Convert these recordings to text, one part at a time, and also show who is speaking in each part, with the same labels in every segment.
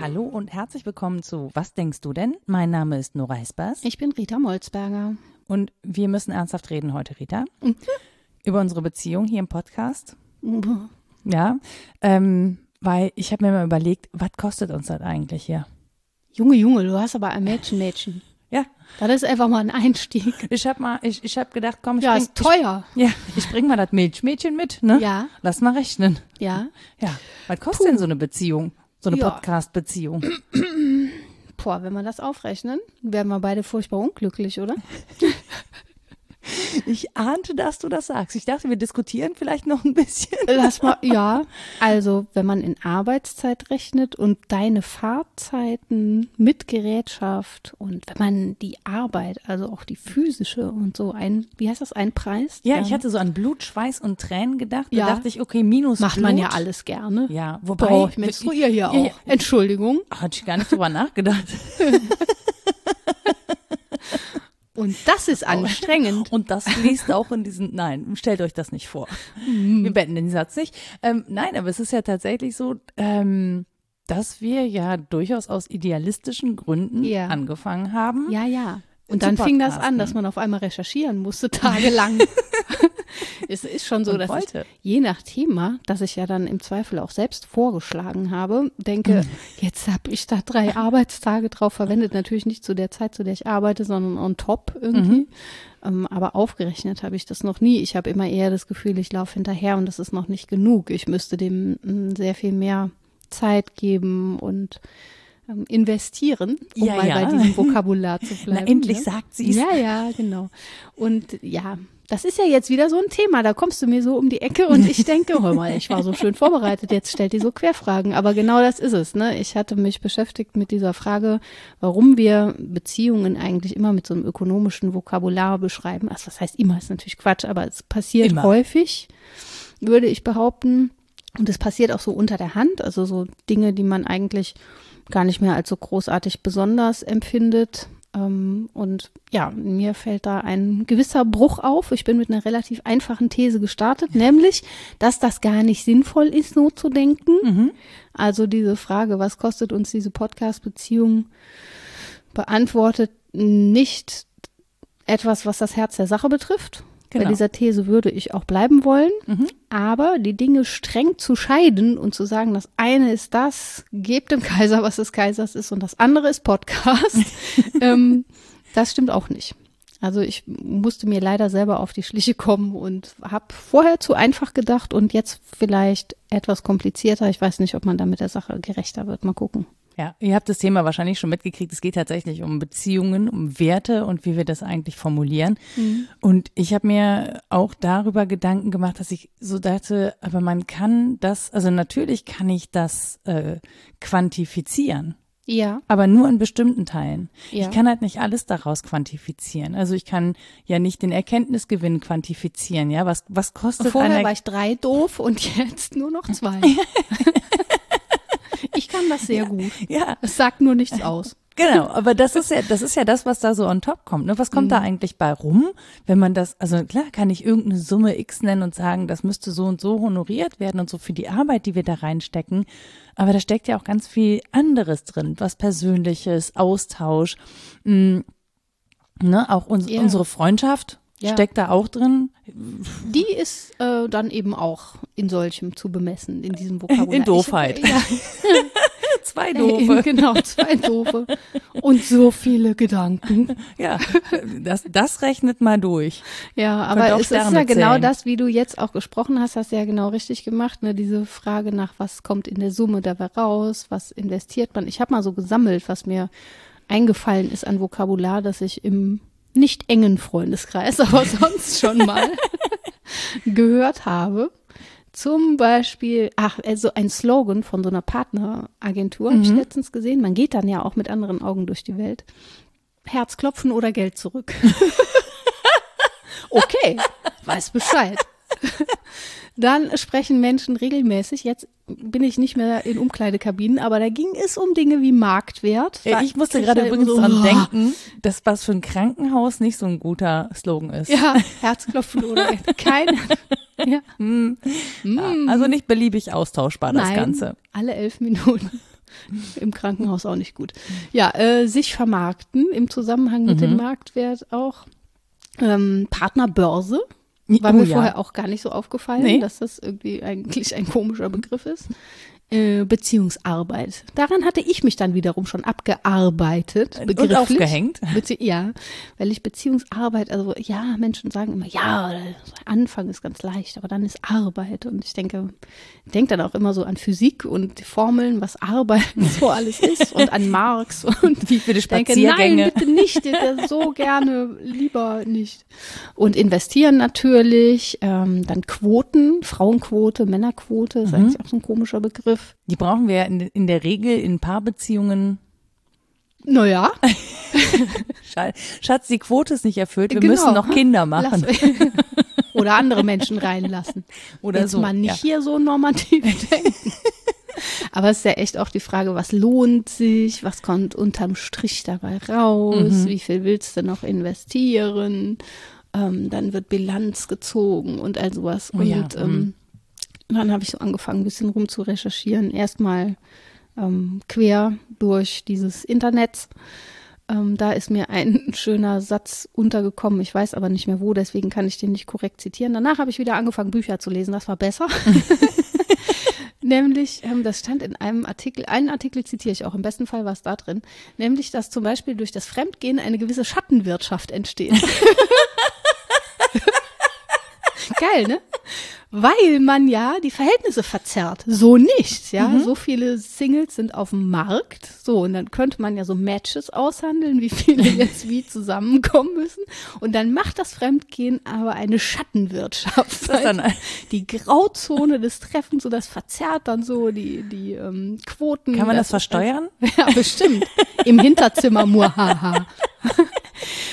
Speaker 1: Hallo und herzlich willkommen zu Was denkst du denn? Mein Name ist Nora Hespers
Speaker 2: Ich bin Rita Molzberger.
Speaker 1: und wir müssen ernsthaft reden heute, Rita, über unsere Beziehung hier im Podcast. Ja, ähm, weil ich habe mir mal überlegt, was kostet uns das eigentlich hier?
Speaker 2: Junge, Junge, du hast aber ein Mädchen, Mädchen.
Speaker 1: Ja,
Speaker 2: Das ist einfach mal ein Einstieg.
Speaker 1: ich habe mal, ich, ich habe gedacht, komm, ich
Speaker 2: Ja,
Speaker 1: bring,
Speaker 2: ist teuer.
Speaker 1: Ich, ja, ich bring mal das Milchmädchen mit, ne?
Speaker 2: Ja.
Speaker 1: Lass mal rechnen.
Speaker 2: Ja.
Speaker 1: Ja, was kostet denn so eine Beziehung? So eine
Speaker 2: Ja.
Speaker 1: Podcast-Beziehung?
Speaker 2: Boah, wenn wir das aufrechnen, wären wir beide furchtbar unglücklich, oder?
Speaker 1: Ich ahnte, dass du das sagst. Ich dachte, wir diskutieren vielleicht noch ein bisschen.
Speaker 2: Lass mal, ja. Also, wenn man in Arbeitszeit rechnet und deine Fahrzeiten mit Gerätschaft und wenn man die Arbeit, also auch die physische und so ein, wie heißt das, einpreist?
Speaker 1: Ja, ich hatte so an Blut, Schweiß und Tränen gedacht. Da
Speaker 2: Ja.
Speaker 1: dachte ich, okay, minus
Speaker 2: Macht
Speaker 1: Blut.
Speaker 2: man ja alles gerne.
Speaker 1: Ja, wobei.
Speaker 2: Boah, ich menstruiere hier
Speaker 1: Ja,
Speaker 2: auch. Entschuldigung.
Speaker 1: Hatte ich gar nicht drüber nachgedacht.
Speaker 2: Und das ist anstrengend.
Speaker 1: Und das fließt auch in diesen, nein, stellt euch das nicht vor. Wir beenden den Satz nicht. Ähm, nein, aber es ist ja tatsächlich so, ähm, dass wir ja durchaus aus idealistischen Gründen
Speaker 2: Ja.
Speaker 1: angefangen haben.
Speaker 2: Ja, ja. Und dann fing das an, dass man auf einmal recherchieren musste, tagelang. es ist schon so,
Speaker 1: Und
Speaker 2: dass
Speaker 1: wollte.
Speaker 2: ich je nach Thema, das ich ja dann im Zweifel auch selbst vorgeschlagen habe, denke,
Speaker 1: Mhm.
Speaker 2: jetzt habe ich da drei Arbeitstage drauf verwendet. Natürlich nicht zu der Zeit, zu der ich arbeite, sondern on top irgendwie.
Speaker 1: Mhm.
Speaker 2: Ähm, aber aufgerechnet habe ich das noch nie. Ich habe immer eher das Gefühl, ich laufe hinterher und das ist noch nicht genug. Ich müsste dem mm, sehr viel mehr Zeit geben und ähm, investieren, um
Speaker 1: Ja,
Speaker 2: mal
Speaker 1: ja.
Speaker 2: bei diesem Vokabular zu bleiben.
Speaker 1: Na, endlich
Speaker 2: ne?
Speaker 1: sagt sie es.
Speaker 2: Ja, ja, genau. Und ja, das ist ja jetzt wieder so ein Thema. Da kommst du mir so um die Ecke und ich denke, hör mal, ich war so schön vorbereitet, jetzt stellt die so Querfragen. Aber genau das ist es. Ne? Ich hatte mich beschäftigt mit dieser Frage, warum wir Beziehungen eigentlich immer mit so einem ökonomischen Vokabular beschreiben. Also das heißt immer, ist natürlich Quatsch, aber es passiert
Speaker 1: Immer.
Speaker 2: häufig, würde ich behaupten. Und es passiert auch so unter der Hand, also so Dinge, die man eigentlich gar nicht mehr als so großartig besonders empfindet. Ähm, Und ja, mir fällt da ein gewisser Bruch auf. Ich bin mit einer relativ einfachen These gestartet, nämlich, dass das gar nicht sinnvoll ist, so zu denken. Also diese Frage, was kostet uns diese Podcast-Beziehung, beantwortet nicht etwas, was das Herz der Sache betrifft.
Speaker 1: Genau.
Speaker 2: Bei dieser These würde ich auch bleiben wollen. Aber die Dinge streng zu scheiden und zu sagen, das eine ist das, gebt dem Kaiser, was des Kaisers ist, und das andere ist Podcast, ähm, das stimmt auch nicht. Also ich musste mir leider selber auf die Schliche kommen und habe vorher zu einfach gedacht und jetzt vielleicht etwas komplizierter. Ich weiß nicht, ob man da mit der Sache gerechter wird. Mal gucken.
Speaker 1: Ja, ihr habt das Thema wahrscheinlich schon mitgekriegt. Es geht tatsächlich um Beziehungen, um Werte und wie wir das eigentlich formulieren. Und ich habe mir auch darüber Gedanken gemacht, dass ich so dachte, aber man kann das, also natürlich kann ich das äh, quantifizieren.
Speaker 2: Ja.
Speaker 1: Aber nur in bestimmten Teilen.
Speaker 2: Ja.
Speaker 1: Ich kann halt nicht alles daraus quantifizieren. Also ich kann ja nicht den Erkenntnisgewinn quantifizieren. Ja, was was kostet
Speaker 2: Vorher war ich drei doof und jetzt nur noch zwei. ich kann das sehr gut.
Speaker 1: ja
Speaker 2: Es sagt nur nichts aus.
Speaker 1: Genau, aber das ist ja, das ist ja das, was da so on top kommt. Ne? Was kommt da eigentlich bei rum, wenn man das, also klar kann ich irgendeine Summe X nennen und sagen, das müsste so und so honoriert werden und so für die Arbeit, die wir da reinstecken. Aber da steckt ja auch ganz viel anderes drin, was Persönliches, Austausch, mh, ne? auch uns,
Speaker 2: Ja.
Speaker 1: unsere Freundschaft
Speaker 2: Ja.
Speaker 1: steckt da auch drin.
Speaker 2: Die ist äh, dann eben auch in solchem zu bemessen, in diesem Vokabular.
Speaker 1: In Doofheit.
Speaker 2: Ich, ja,
Speaker 1: Zwei doofe.
Speaker 2: genau, zwei Doofe. Und so viele Gedanken.
Speaker 1: Ja, das, das rechnet mal durch.
Speaker 2: Ja, aber es ist ja
Speaker 1: Sterne
Speaker 2: genau
Speaker 1: zählen.
Speaker 2: das, wie du jetzt auch gesprochen hast, hast du ja genau richtig gemacht, ne? Diese Frage nach, was kommt in der Summe dabei raus, was investiert man. Ich habe mal so gesammelt, was mir eingefallen ist an Vokabular, das ich im nicht engen Freundeskreis, aber sonst schon mal gehört habe. Zum Beispiel, ach, also ein Slogan von so einer Partneragentur, habe ich letztens gesehen. Man geht dann ja auch mit anderen Augen durch die Welt. Herzklopfen oder Geld zurück. okay, weiß Bescheid. Dann sprechen Menschen regelmäßig, jetzt bin ich nicht mehr in Umkleidekabinen, aber da ging es um Dinge wie Marktwert.
Speaker 1: Ja, ich musste gerade übrigens
Speaker 2: so,
Speaker 1: dran denken, dass was für ein Krankenhaus nicht so ein guter Slogan ist.
Speaker 2: Ja, Herzklopfen oder kein. Ja.
Speaker 1: Hm. Also nicht beliebig austauschbar, das
Speaker 2: Nein,
Speaker 1: Ganze.
Speaker 2: alle elf Minuten. Im Krankenhaus auch nicht gut. Ja, äh, sich vermarkten im Zusammenhang mit
Speaker 1: Mhm.
Speaker 2: dem Marktwert auch. Ähm, Partnerbörse war
Speaker 1: Oh
Speaker 2: mir
Speaker 1: ja.
Speaker 2: vorher auch gar nicht so aufgefallen,
Speaker 1: Nee.
Speaker 2: dass das irgendwie eigentlich ein komischer Begriff ist. Äh, Beziehungsarbeit. Daran hatte ich mich dann wiederum schon abgearbeitet.
Speaker 1: Und aufgehängt.
Speaker 2: Bezie ja, weil ich Beziehungsarbeit, also ja, Menschen sagen immer, ja, Anfang ist ganz leicht, aber dann ist Arbeit. Und ich denke, denke dann auch immer so an Physik und die Formeln, was Arbeit so alles ist und an Marx und
Speaker 1: Wie viele
Speaker 2: ich denke,
Speaker 1: Spaziergänge.
Speaker 2: nein, bitte nicht, das so gerne, lieber nicht. Und investieren natürlich, ähm, dann Quoten, Frauenquote, Männerquote, ist eigentlich auch so ein komischer Begriff.
Speaker 1: Die brauchen wir ja in, in der Regel in Paarbeziehungen.
Speaker 2: Naja,
Speaker 1: Scha- Schatz, die Quote ist nicht erfüllt. Wir
Speaker 2: Genau.
Speaker 1: müssen noch Kinder machen.
Speaker 2: Oder andere Menschen reinlassen.
Speaker 1: Oder
Speaker 2: Jetzt
Speaker 1: so.
Speaker 2: mal nicht
Speaker 1: ja.
Speaker 2: hier so normativ denken. Aber es ist ja echt auch die Frage, was lohnt sich, was kommt unterm Strich dabei raus,
Speaker 1: Mhm.
Speaker 2: wie viel willst du noch investieren, ähm, dann wird Bilanz gezogen und all sowas.
Speaker 1: Oh
Speaker 2: und
Speaker 1: ja,
Speaker 2: ähm, dann habe ich so angefangen, ein bisschen rum zu recherchieren. Erstmal ähm, quer durch dieses Internet. Ähm, da ist mir ein schöner Satz untergekommen. Ich weiß aber nicht mehr wo, deswegen kann ich den nicht korrekt zitieren. Danach habe ich wieder angefangen, Bücher zu lesen. Das war besser. nämlich, ähm, das stand in einem Artikel, einen Artikel zitiere ich auch, im besten Fall war es da drin, nämlich, dass zum Beispiel durch das Fremdgehen eine gewisse Schattenwirtschaft entsteht. Geil, ne? Weil man ja die Verhältnisse verzerrt. So nicht, ja.
Speaker 1: Mhm.
Speaker 2: So viele Singles sind auf dem Markt. So, und dann könnte man ja so Matches aushandeln, wie viele jetzt wie zusammenkommen müssen. Und dann macht das Fremdgehen aber eine Schattenwirtschaft.
Speaker 1: Das dann-
Speaker 2: die Grauzone des Treffens, so das verzerrt dann so die, die ähm, Quoten.
Speaker 1: Kann man das
Speaker 2: ist
Speaker 1: versteuern?
Speaker 2: ja, bestimmt. Im Hinterzimmer, muhaha.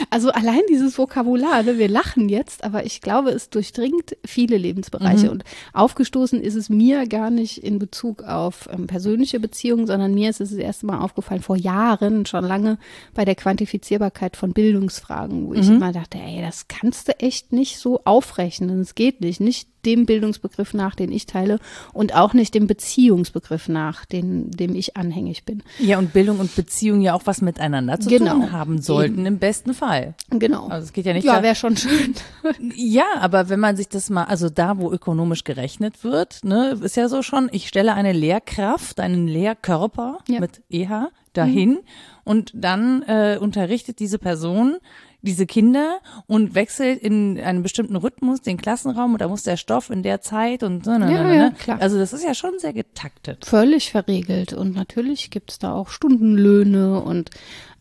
Speaker 2: Also allein dieses Vokabular, ne, wir lachen jetzt, aber ich glaube, es durchdringt viele Lebensbereiche. Und aufgestoßen ist es mir gar nicht in Bezug auf ähm, persönliche Beziehungen, sondern mir ist es das erste Mal aufgefallen vor Jahren, schon lange bei der Quantifizierbarkeit von Bildungsfragen, wo ich immer dachte, ey, das kannst du echt nicht so aufrechnen. Es geht nicht. Nicht dem Bildungsbegriff nach, den ich teile und auch nicht dem Beziehungsbegriff nach, den, dem ich anhängig bin.
Speaker 1: Ja, und Bildung und Beziehung ja auch was miteinander zu
Speaker 2: Genau.
Speaker 1: tun haben sollten,
Speaker 2: Eben.
Speaker 1: im besten Fall.
Speaker 2: Genau.
Speaker 1: Also es geht ja nicht
Speaker 2: Ja, wäre schon schön.
Speaker 1: Ja, aber wenn man sich das mal, also da, wo ökonomisch gerechnet wird, ne, ist ja so schon, ich stelle eine Lehrkraft, einen Lehrkörper
Speaker 2: Ja.
Speaker 1: mit EH dahin und dann äh, unterrichtet diese Person diese Kinder und wechselt in einem bestimmten Rhythmus den Klassenraum und da muss der Stoff in der Zeit und so. Ne,
Speaker 2: Ja,
Speaker 1: ne,
Speaker 2: ja, klar.
Speaker 1: Also das ist ja schon sehr getaktet.
Speaker 2: Völlig verregelt. Und natürlich gibt's da auch Stundenlöhne und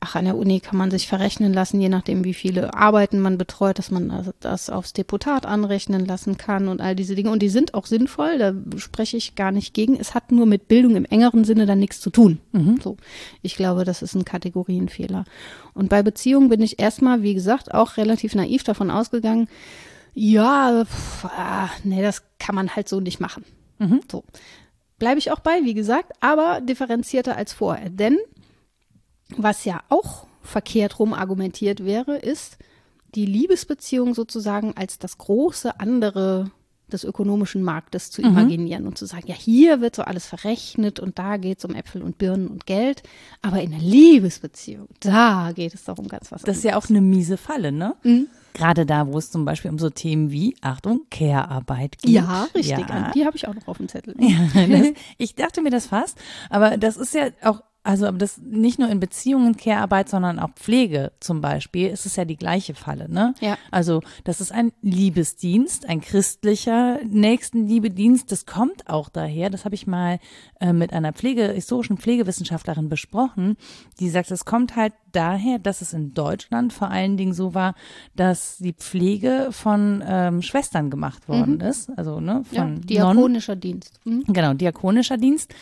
Speaker 2: ach, an der Uni kann man sich verrechnen lassen, je nachdem, wie viele Arbeiten man betreut, dass man also das aufs Deputat anrechnen lassen kann und all diese Dinge. Und die sind auch sinnvoll, da spreche ich gar nicht gegen. Es hat nur mit Bildung im engeren Sinne dann nichts zu tun. So. Ich glaube, das ist ein Kategorienfehler. Und bei Beziehungen bin ich erstmal, wie gesagt, auch relativ naiv davon ausgegangen, ja, pff, ah, nee, das kann man halt so nicht machen. So. Bleibe ich auch bei, wie gesagt, aber differenzierter als vorher. Denn was ja auch verkehrt rum argumentiert wäre, ist die Liebesbeziehung sozusagen als das große andere des ökonomischen Marktes zu imaginieren und zu sagen, ja, hier wird so alles verrechnet und da geht es um Äpfel und Birnen und Geld, aber in der Liebesbeziehung, da geht es doch um ganz was
Speaker 1: Das ist ja auch eine miese Falle, ne? Gerade da, wo es zum Beispiel um so Themen wie, Achtung, Care-Arbeit geht.
Speaker 2: Ja, richtig.
Speaker 1: Ja.
Speaker 2: Die habe ich auch noch auf dem Zettel.
Speaker 1: Ja, das, ich dachte mir das fast, aber das ist ja auch, also aber das nicht nur in Beziehungen Care-Arbeit, sondern auch Pflege zum Beispiel, ist es ja die gleiche Falle, ne?
Speaker 2: Ja.
Speaker 1: Also das ist ein Liebesdienst, ein christlicher Nächstenliebedienst, das kommt auch daher, das habe ich mal äh, mit einer Pflege, historischen Pflegewissenschaftlerin besprochen, die sagt, es kommt halt daher, dass es in Deutschland vor allen Dingen so war, dass die Pflege von ähm, Schwestern gemacht worden ist, also ne,
Speaker 2: Ja,
Speaker 1: von Nonnen.
Speaker 2: diakonischer Dienst. Mhm.
Speaker 1: Genau, diakonischer Dienst.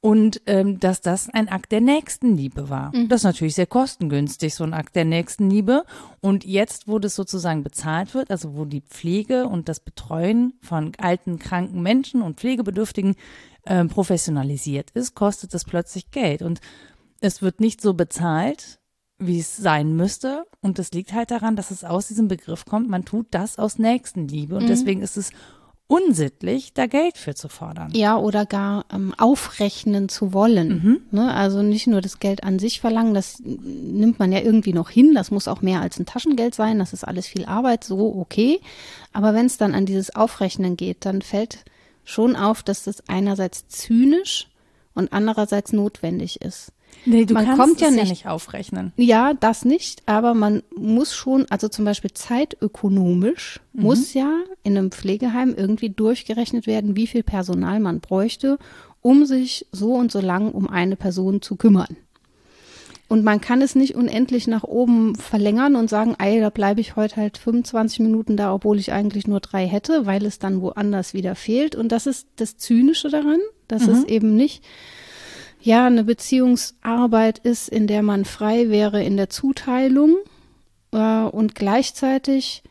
Speaker 1: Und ähm, dass das ein Akt der Nächstenliebe war.
Speaker 2: Mhm.
Speaker 1: Das ist natürlich sehr kostengünstig, so ein Akt der Nächstenliebe. Und jetzt, wo das sozusagen bezahlt wird, also wo die Pflege und das Betreuen von alten, kranken Menschen und Pflegebedürftigen ähm, professionalisiert ist, kostet das plötzlich Geld. Und es wird nicht so bezahlt, wie es sein müsste. Und das liegt halt daran, dass es aus diesem Begriff kommt, man tut das aus Nächstenliebe. Und deswegen ist es unsittlich, da Geld für zu fordern.
Speaker 2: Ja, oder gar ähm, aufrechnen zu wollen. Ne? Also nicht nur das Geld an sich verlangen, das nimmt man ja irgendwie noch hin, das muss auch mehr als ein Taschengeld sein, das ist alles viel Arbeit, so okay. Aber wenn es dann an dieses Aufrechnen geht, dann fällt schon auf, dass das einerseits zynisch und andererseits notwendig ist.
Speaker 1: Nee, du
Speaker 2: Man
Speaker 1: kannst
Speaker 2: kommt ja
Speaker 1: es
Speaker 2: nicht-
Speaker 1: ja nicht aufrechnen.
Speaker 2: Ja, das nicht, aber man muss schon, also zum Beispiel zeitökonomisch muss ja in einem Pflegeheim irgendwie durchgerechnet werden, wie viel Personal man bräuchte, um sich so und so lang um eine Person zu kümmern. Und man kann es nicht unendlich nach oben verlängern und sagen, ey, da bleibe ich heute halt 25 Minuten da, obwohl ich eigentlich nur drei hätte, weil es dann woanders wieder fehlt. Und das ist das Zynische daran, dass es eben nicht ja, eine Beziehungsarbeit ist, in der man frei wäre in der Zuteilung äh, und gleichzeitig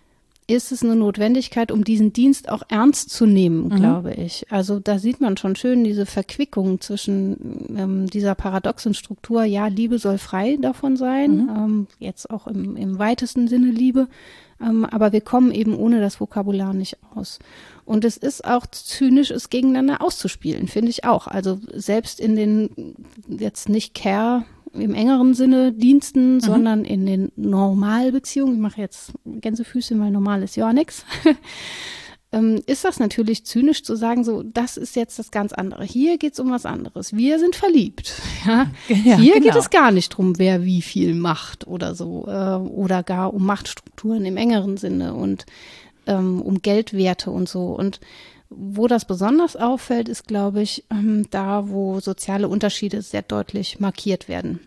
Speaker 2: ist es eine Notwendigkeit, um diesen Dienst auch ernst zu nehmen, glaube ich. Also da sieht man schon schön diese Verquickung zwischen ähm, dieser paradoxen Struktur, ja, Liebe soll frei davon sein, ähm, jetzt auch im, im weitesten Sinne Liebe, ähm, aber wir kommen eben ohne das Vokabular nicht aus. Und es ist auch zynisch, es gegeneinander auszuspielen, finde ich auch. Also selbst in den jetzt nicht Care im engeren Sinne Diensten, sondern in den Normalbeziehungen, ich mache jetzt Gänsefüßchen, weil normal ist ja nix, ähm, ist das natürlich zynisch zu sagen, so, das ist jetzt das ganz andere. Hier geht's um was anderes. Wir sind verliebt. Ja?
Speaker 1: Ja,
Speaker 2: Hier geht
Speaker 1: genau.
Speaker 2: es gar nicht drum, wer wie viel macht oder so. Äh, oder gar um Machtstrukturen im engeren Sinne und ähm, um Geldwerte und so. Und wo das besonders auffällt, ist, glaube ich, ähm, da, wo soziale Unterschiede sehr deutlich markiert werden.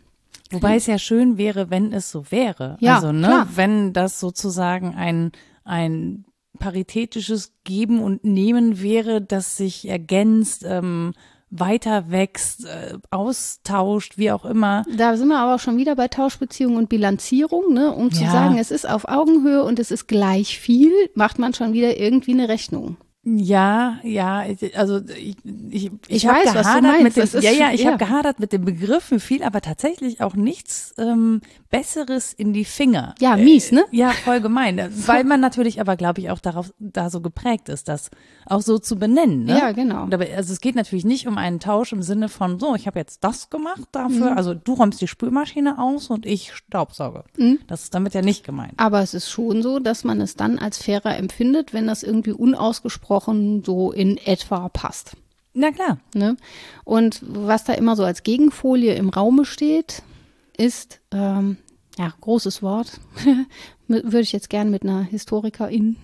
Speaker 1: Wobei es ja schön wäre, wenn es so wäre.
Speaker 2: Ja,
Speaker 1: also, ne,
Speaker 2: klar.
Speaker 1: wenn das sozusagen ein, ein paritätisches Geben und Nehmen wäre, das sich ergänzt, ähm, weiter wächst, äh, austauscht, wie auch immer.
Speaker 2: Da sind wir aber auch schon wieder bei Tauschbeziehungen und Bilanzierung, ne? um zu
Speaker 1: Ja.
Speaker 2: sagen, es ist auf Augenhöhe und es ist gleich viel, macht man schon wieder irgendwie eine Rechnung.
Speaker 1: Ja, ja, ich- also ich, ich,
Speaker 2: Ich
Speaker 1: hab
Speaker 2: weiß, was du
Speaker 1: gehadert mit dem, ja, ja, ich
Speaker 2: ja.
Speaker 1: habe gehadert mit dem Begriff, mir fiel aber tatsächlich auch nichts ähm, Besseres in die Finger.
Speaker 2: Ja, mies, ne?
Speaker 1: Ja, voll gemein. Weil man natürlich aber, glaube ich, auch darauf da so geprägt ist, das auch so zu benennen. Ne?
Speaker 2: Ja, genau.
Speaker 1: Und aber, also es geht natürlich nicht um einen Tausch im Sinne von, so, ich habe jetzt das gemacht
Speaker 2: Mhm.
Speaker 1: dafür, also du räumst die Spülmaschine aus und ich staubsauge.
Speaker 2: Mhm.
Speaker 1: Das ist damit ja nicht gemeint.
Speaker 2: Aber es ist schon so, dass man es dann als fairer empfindet, wenn das irgendwie unausgesprochen so in etwa passt.
Speaker 1: Na klar.
Speaker 2: Ne? Und was da immer so als Gegenfolie im Raume steht, ist, ähm, ja, großes Wort, würde ich jetzt gern mit einer Historikerin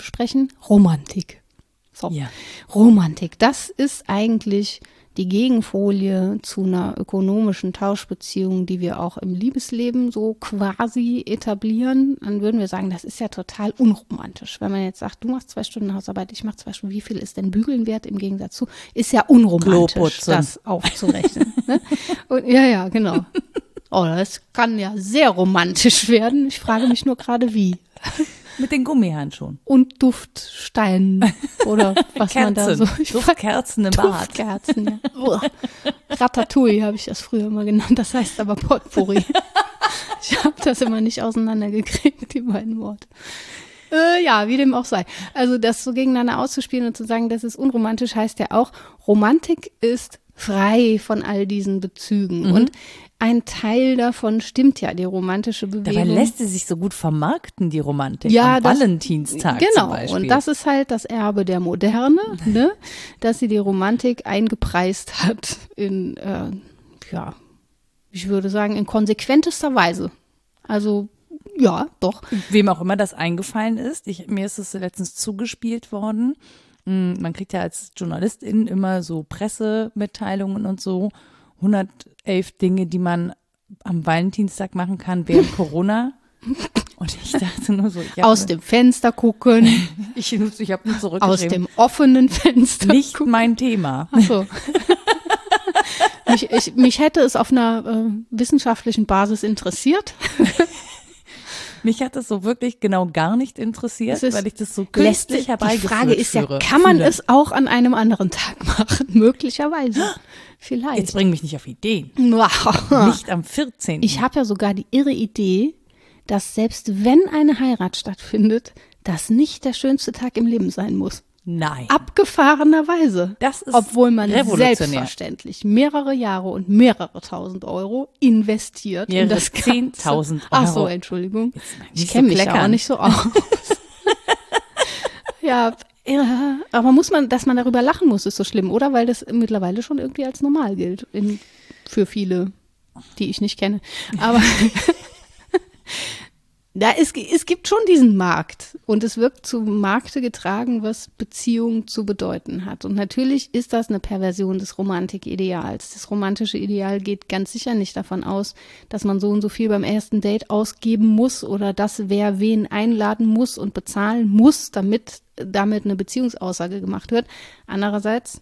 Speaker 2: sprechen, Romantik. So.
Speaker 1: Ja.
Speaker 2: Romantik, das ist eigentlich die Gegenfolie zu einer ökonomischen Tauschbeziehung, die wir auch im Liebesleben so quasi etablieren, dann würden wir sagen, das ist ja total unromantisch. Wenn man jetzt sagt, du machst zwei Stunden Hausarbeit, ich mach zwei Stunden, wie viel ist denn Bügeln wert im Gegensatz zu? Ist ja unromantisch,
Speaker 1: Kloputzen.
Speaker 2: das aufzurechnen. ne? Und, ja, ja, genau. Oh, das kann ja sehr romantisch werden. Ich frage mich nur gerade wie.
Speaker 1: Mit den Gummihandschuhen.
Speaker 2: Und Duftsteinen oder was man da so.
Speaker 1: Kerzen. Duftkerzen im Bad.
Speaker 2: Duftkerzen, ja. Uah. Ratatouille habe ich das früher immer genannt. Das heißt aber Potpourri. ich habe das immer nicht auseinandergekriegt, die beiden Worte. Äh, ja, wie dem auch sei. Also das so gegeneinander auszuspielen und zu sagen, das ist unromantisch, heißt ja auch, Romantik ist frei von all diesen Bezügen.
Speaker 1: Mhm.
Speaker 2: Und ein Teil davon stimmt ja, die romantische Bewegung.
Speaker 1: Dabei lässt sie sich so gut vermarkten, die Romantik.
Speaker 2: Ja,
Speaker 1: Am
Speaker 2: das-
Speaker 1: Valentinstag
Speaker 2: Genau, und das ist halt das Erbe der Moderne, ne? dass sie die Romantik eingepreist hat in, äh, ja, ich würde sagen, in konsequentester Weise. Also, ja, doch.
Speaker 1: Wem auch immer das eingefallen ist. Ich, mir ist es letztens zugespielt worden. Mm, Man kriegt ja als Journalistin immer so Pressemitteilungen und so. 111 Dinge, die man am Valentinstag machen kann während Corona. Und ich dachte nur so, ich
Speaker 2: Aus dem Fenster gucken,
Speaker 1: ich, ich habe nur
Speaker 2: aus
Speaker 1: zurückgeschrieben.
Speaker 2: dem offenen Fenster
Speaker 1: Nicht
Speaker 2: gucken.
Speaker 1: mein Thema.
Speaker 2: Ach so. mich, ich, mich hätte es auf einer äh, wissenschaftlichen Basis interessiert.
Speaker 1: Mich hat das so wirklich genau gar nicht interessiert, weil ich das so künstlich
Speaker 2: Die
Speaker 1: herbeigeführt
Speaker 2: Frage ist ja, kann man
Speaker 1: fühle.
Speaker 2: es auch an einem anderen Tag machen? Möglicherweise. Vielleicht.
Speaker 1: Jetzt bring mich nicht auf Ideen.
Speaker 2: Wow.
Speaker 1: Nicht am 14.
Speaker 2: Ich habe ja sogar die irre Idee, dass selbst wenn eine Heirat stattfindet, das nicht der schönste Tag im Leben sein muss.
Speaker 1: Nein.
Speaker 2: Abgefahrenerweise.
Speaker 1: Das ist
Speaker 2: Obwohl man selbstverständlich mehrere Jahre und mehrere tausend Euro investiert in
Speaker 1: Mehrere
Speaker 2: das Ganze.
Speaker 1: 10.000
Speaker 2: Ach so,
Speaker 1: Euro.
Speaker 2: Entschuldigung. Ich kenne
Speaker 1: so
Speaker 2: mich
Speaker 1: kleckern.
Speaker 2: nicht so aus. ja, ja, aber muss man, dass man darüber lachen muss, ist so schlimm, oder? Weil das mittlerweile schon irgendwie als normal gilt in, für viele, die ich nicht kenne. Aber da es, es gibt schon diesen Markt und es wird zu Markte getragen, was Beziehung zu bedeuten hat. Und natürlich ist das eine Perversion des Romantikideals. Das romantische Ideal geht ganz sicher nicht davon aus, dass man so und so viel beim ersten Date ausgeben muss oder dass wer wen einladen muss und bezahlen muss, damit damit eine Beziehungsaussage gemacht wird. Andererseits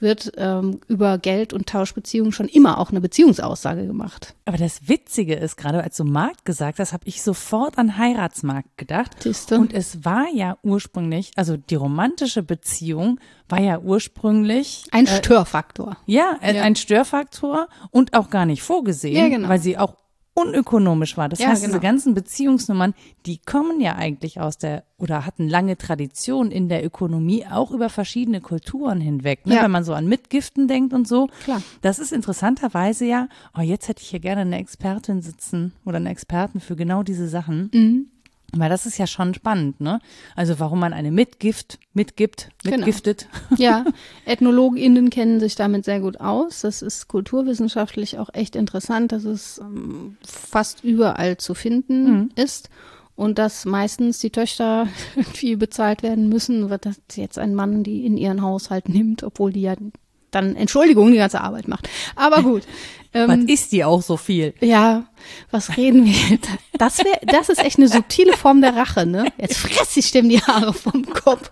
Speaker 2: wird ähm, über Geld und Tauschbeziehungen schon immer auch eine Beziehungsaussage gemacht.
Speaker 1: Aber das Witzige ist, gerade als du Markt gesagt hast, habe ich sofort an Heiratsmarkt gedacht.
Speaker 2: Siehste?
Speaker 1: Und es war ja ursprünglich, also die romantische Beziehung war ja ursprünglich
Speaker 2: Ein Störfaktor.
Speaker 1: ja, äh,
Speaker 2: Ja.
Speaker 1: ein Störfaktor und auch gar nicht vorgesehen,
Speaker 2: Ja, genau.
Speaker 1: weil sie auch unökonomisch war. Das
Speaker 2: Ja,
Speaker 1: heißt,
Speaker 2: genau.
Speaker 1: diese ganzen Beziehungsnummern, die kommen ja eigentlich aus der oder hatten lange Tradition in der Ökonomie, auch über verschiedene Kulturen hinweg. Ne?
Speaker 2: Ja.
Speaker 1: Wenn man so an Mitgiften denkt und so.
Speaker 2: Klar.
Speaker 1: Das ist interessanterweise ja, oh, jetzt hätte ich hier gerne eine Expertin sitzen oder einen Experten für genau diese Sachen.
Speaker 2: Mhm.
Speaker 1: Weil das ist ja schon spannend, ne? Also warum man eine Mitgift mitgibt,
Speaker 2: Genau.
Speaker 1: mitgiftet.
Speaker 2: Ja, EthnologInnen kennen sich damit sehr gut aus. Das ist kulturwissenschaftlich auch echt interessant, dass es ähm, fast überall zu finden ist. Und dass meistens die Töchter irgendwie bezahlt werden müssen, wird das jetzt ein Mann, die in ihren Haushalt nimmt, obwohl die ja dann, Entschuldigung, die ganze Arbeit macht. Aber gut.
Speaker 1: Was
Speaker 2: Ähm,
Speaker 1: ist die auch so viel?
Speaker 2: ja, was reden wir? Das wäre, das ist echt eine subtile Form der Rache, ne? Jetzt fress ich dem die Haare vom Kopf.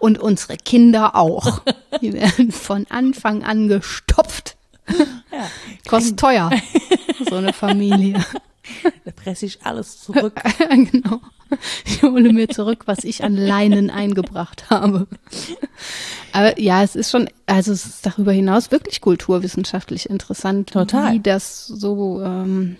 Speaker 2: Und unsere Kinder auch. Die werden von Anfang an gestopft. Kostet teuer, so eine Familie.
Speaker 1: Da presse ich alles zurück.
Speaker 2: genau. Ich hole mir zurück, was ich an Leinen eingebracht habe. Aber ja, es ist schon, also es ist darüber hinaus wirklich kulturwissenschaftlich interessant,
Speaker 1: Total.
Speaker 2: wie das so ähm,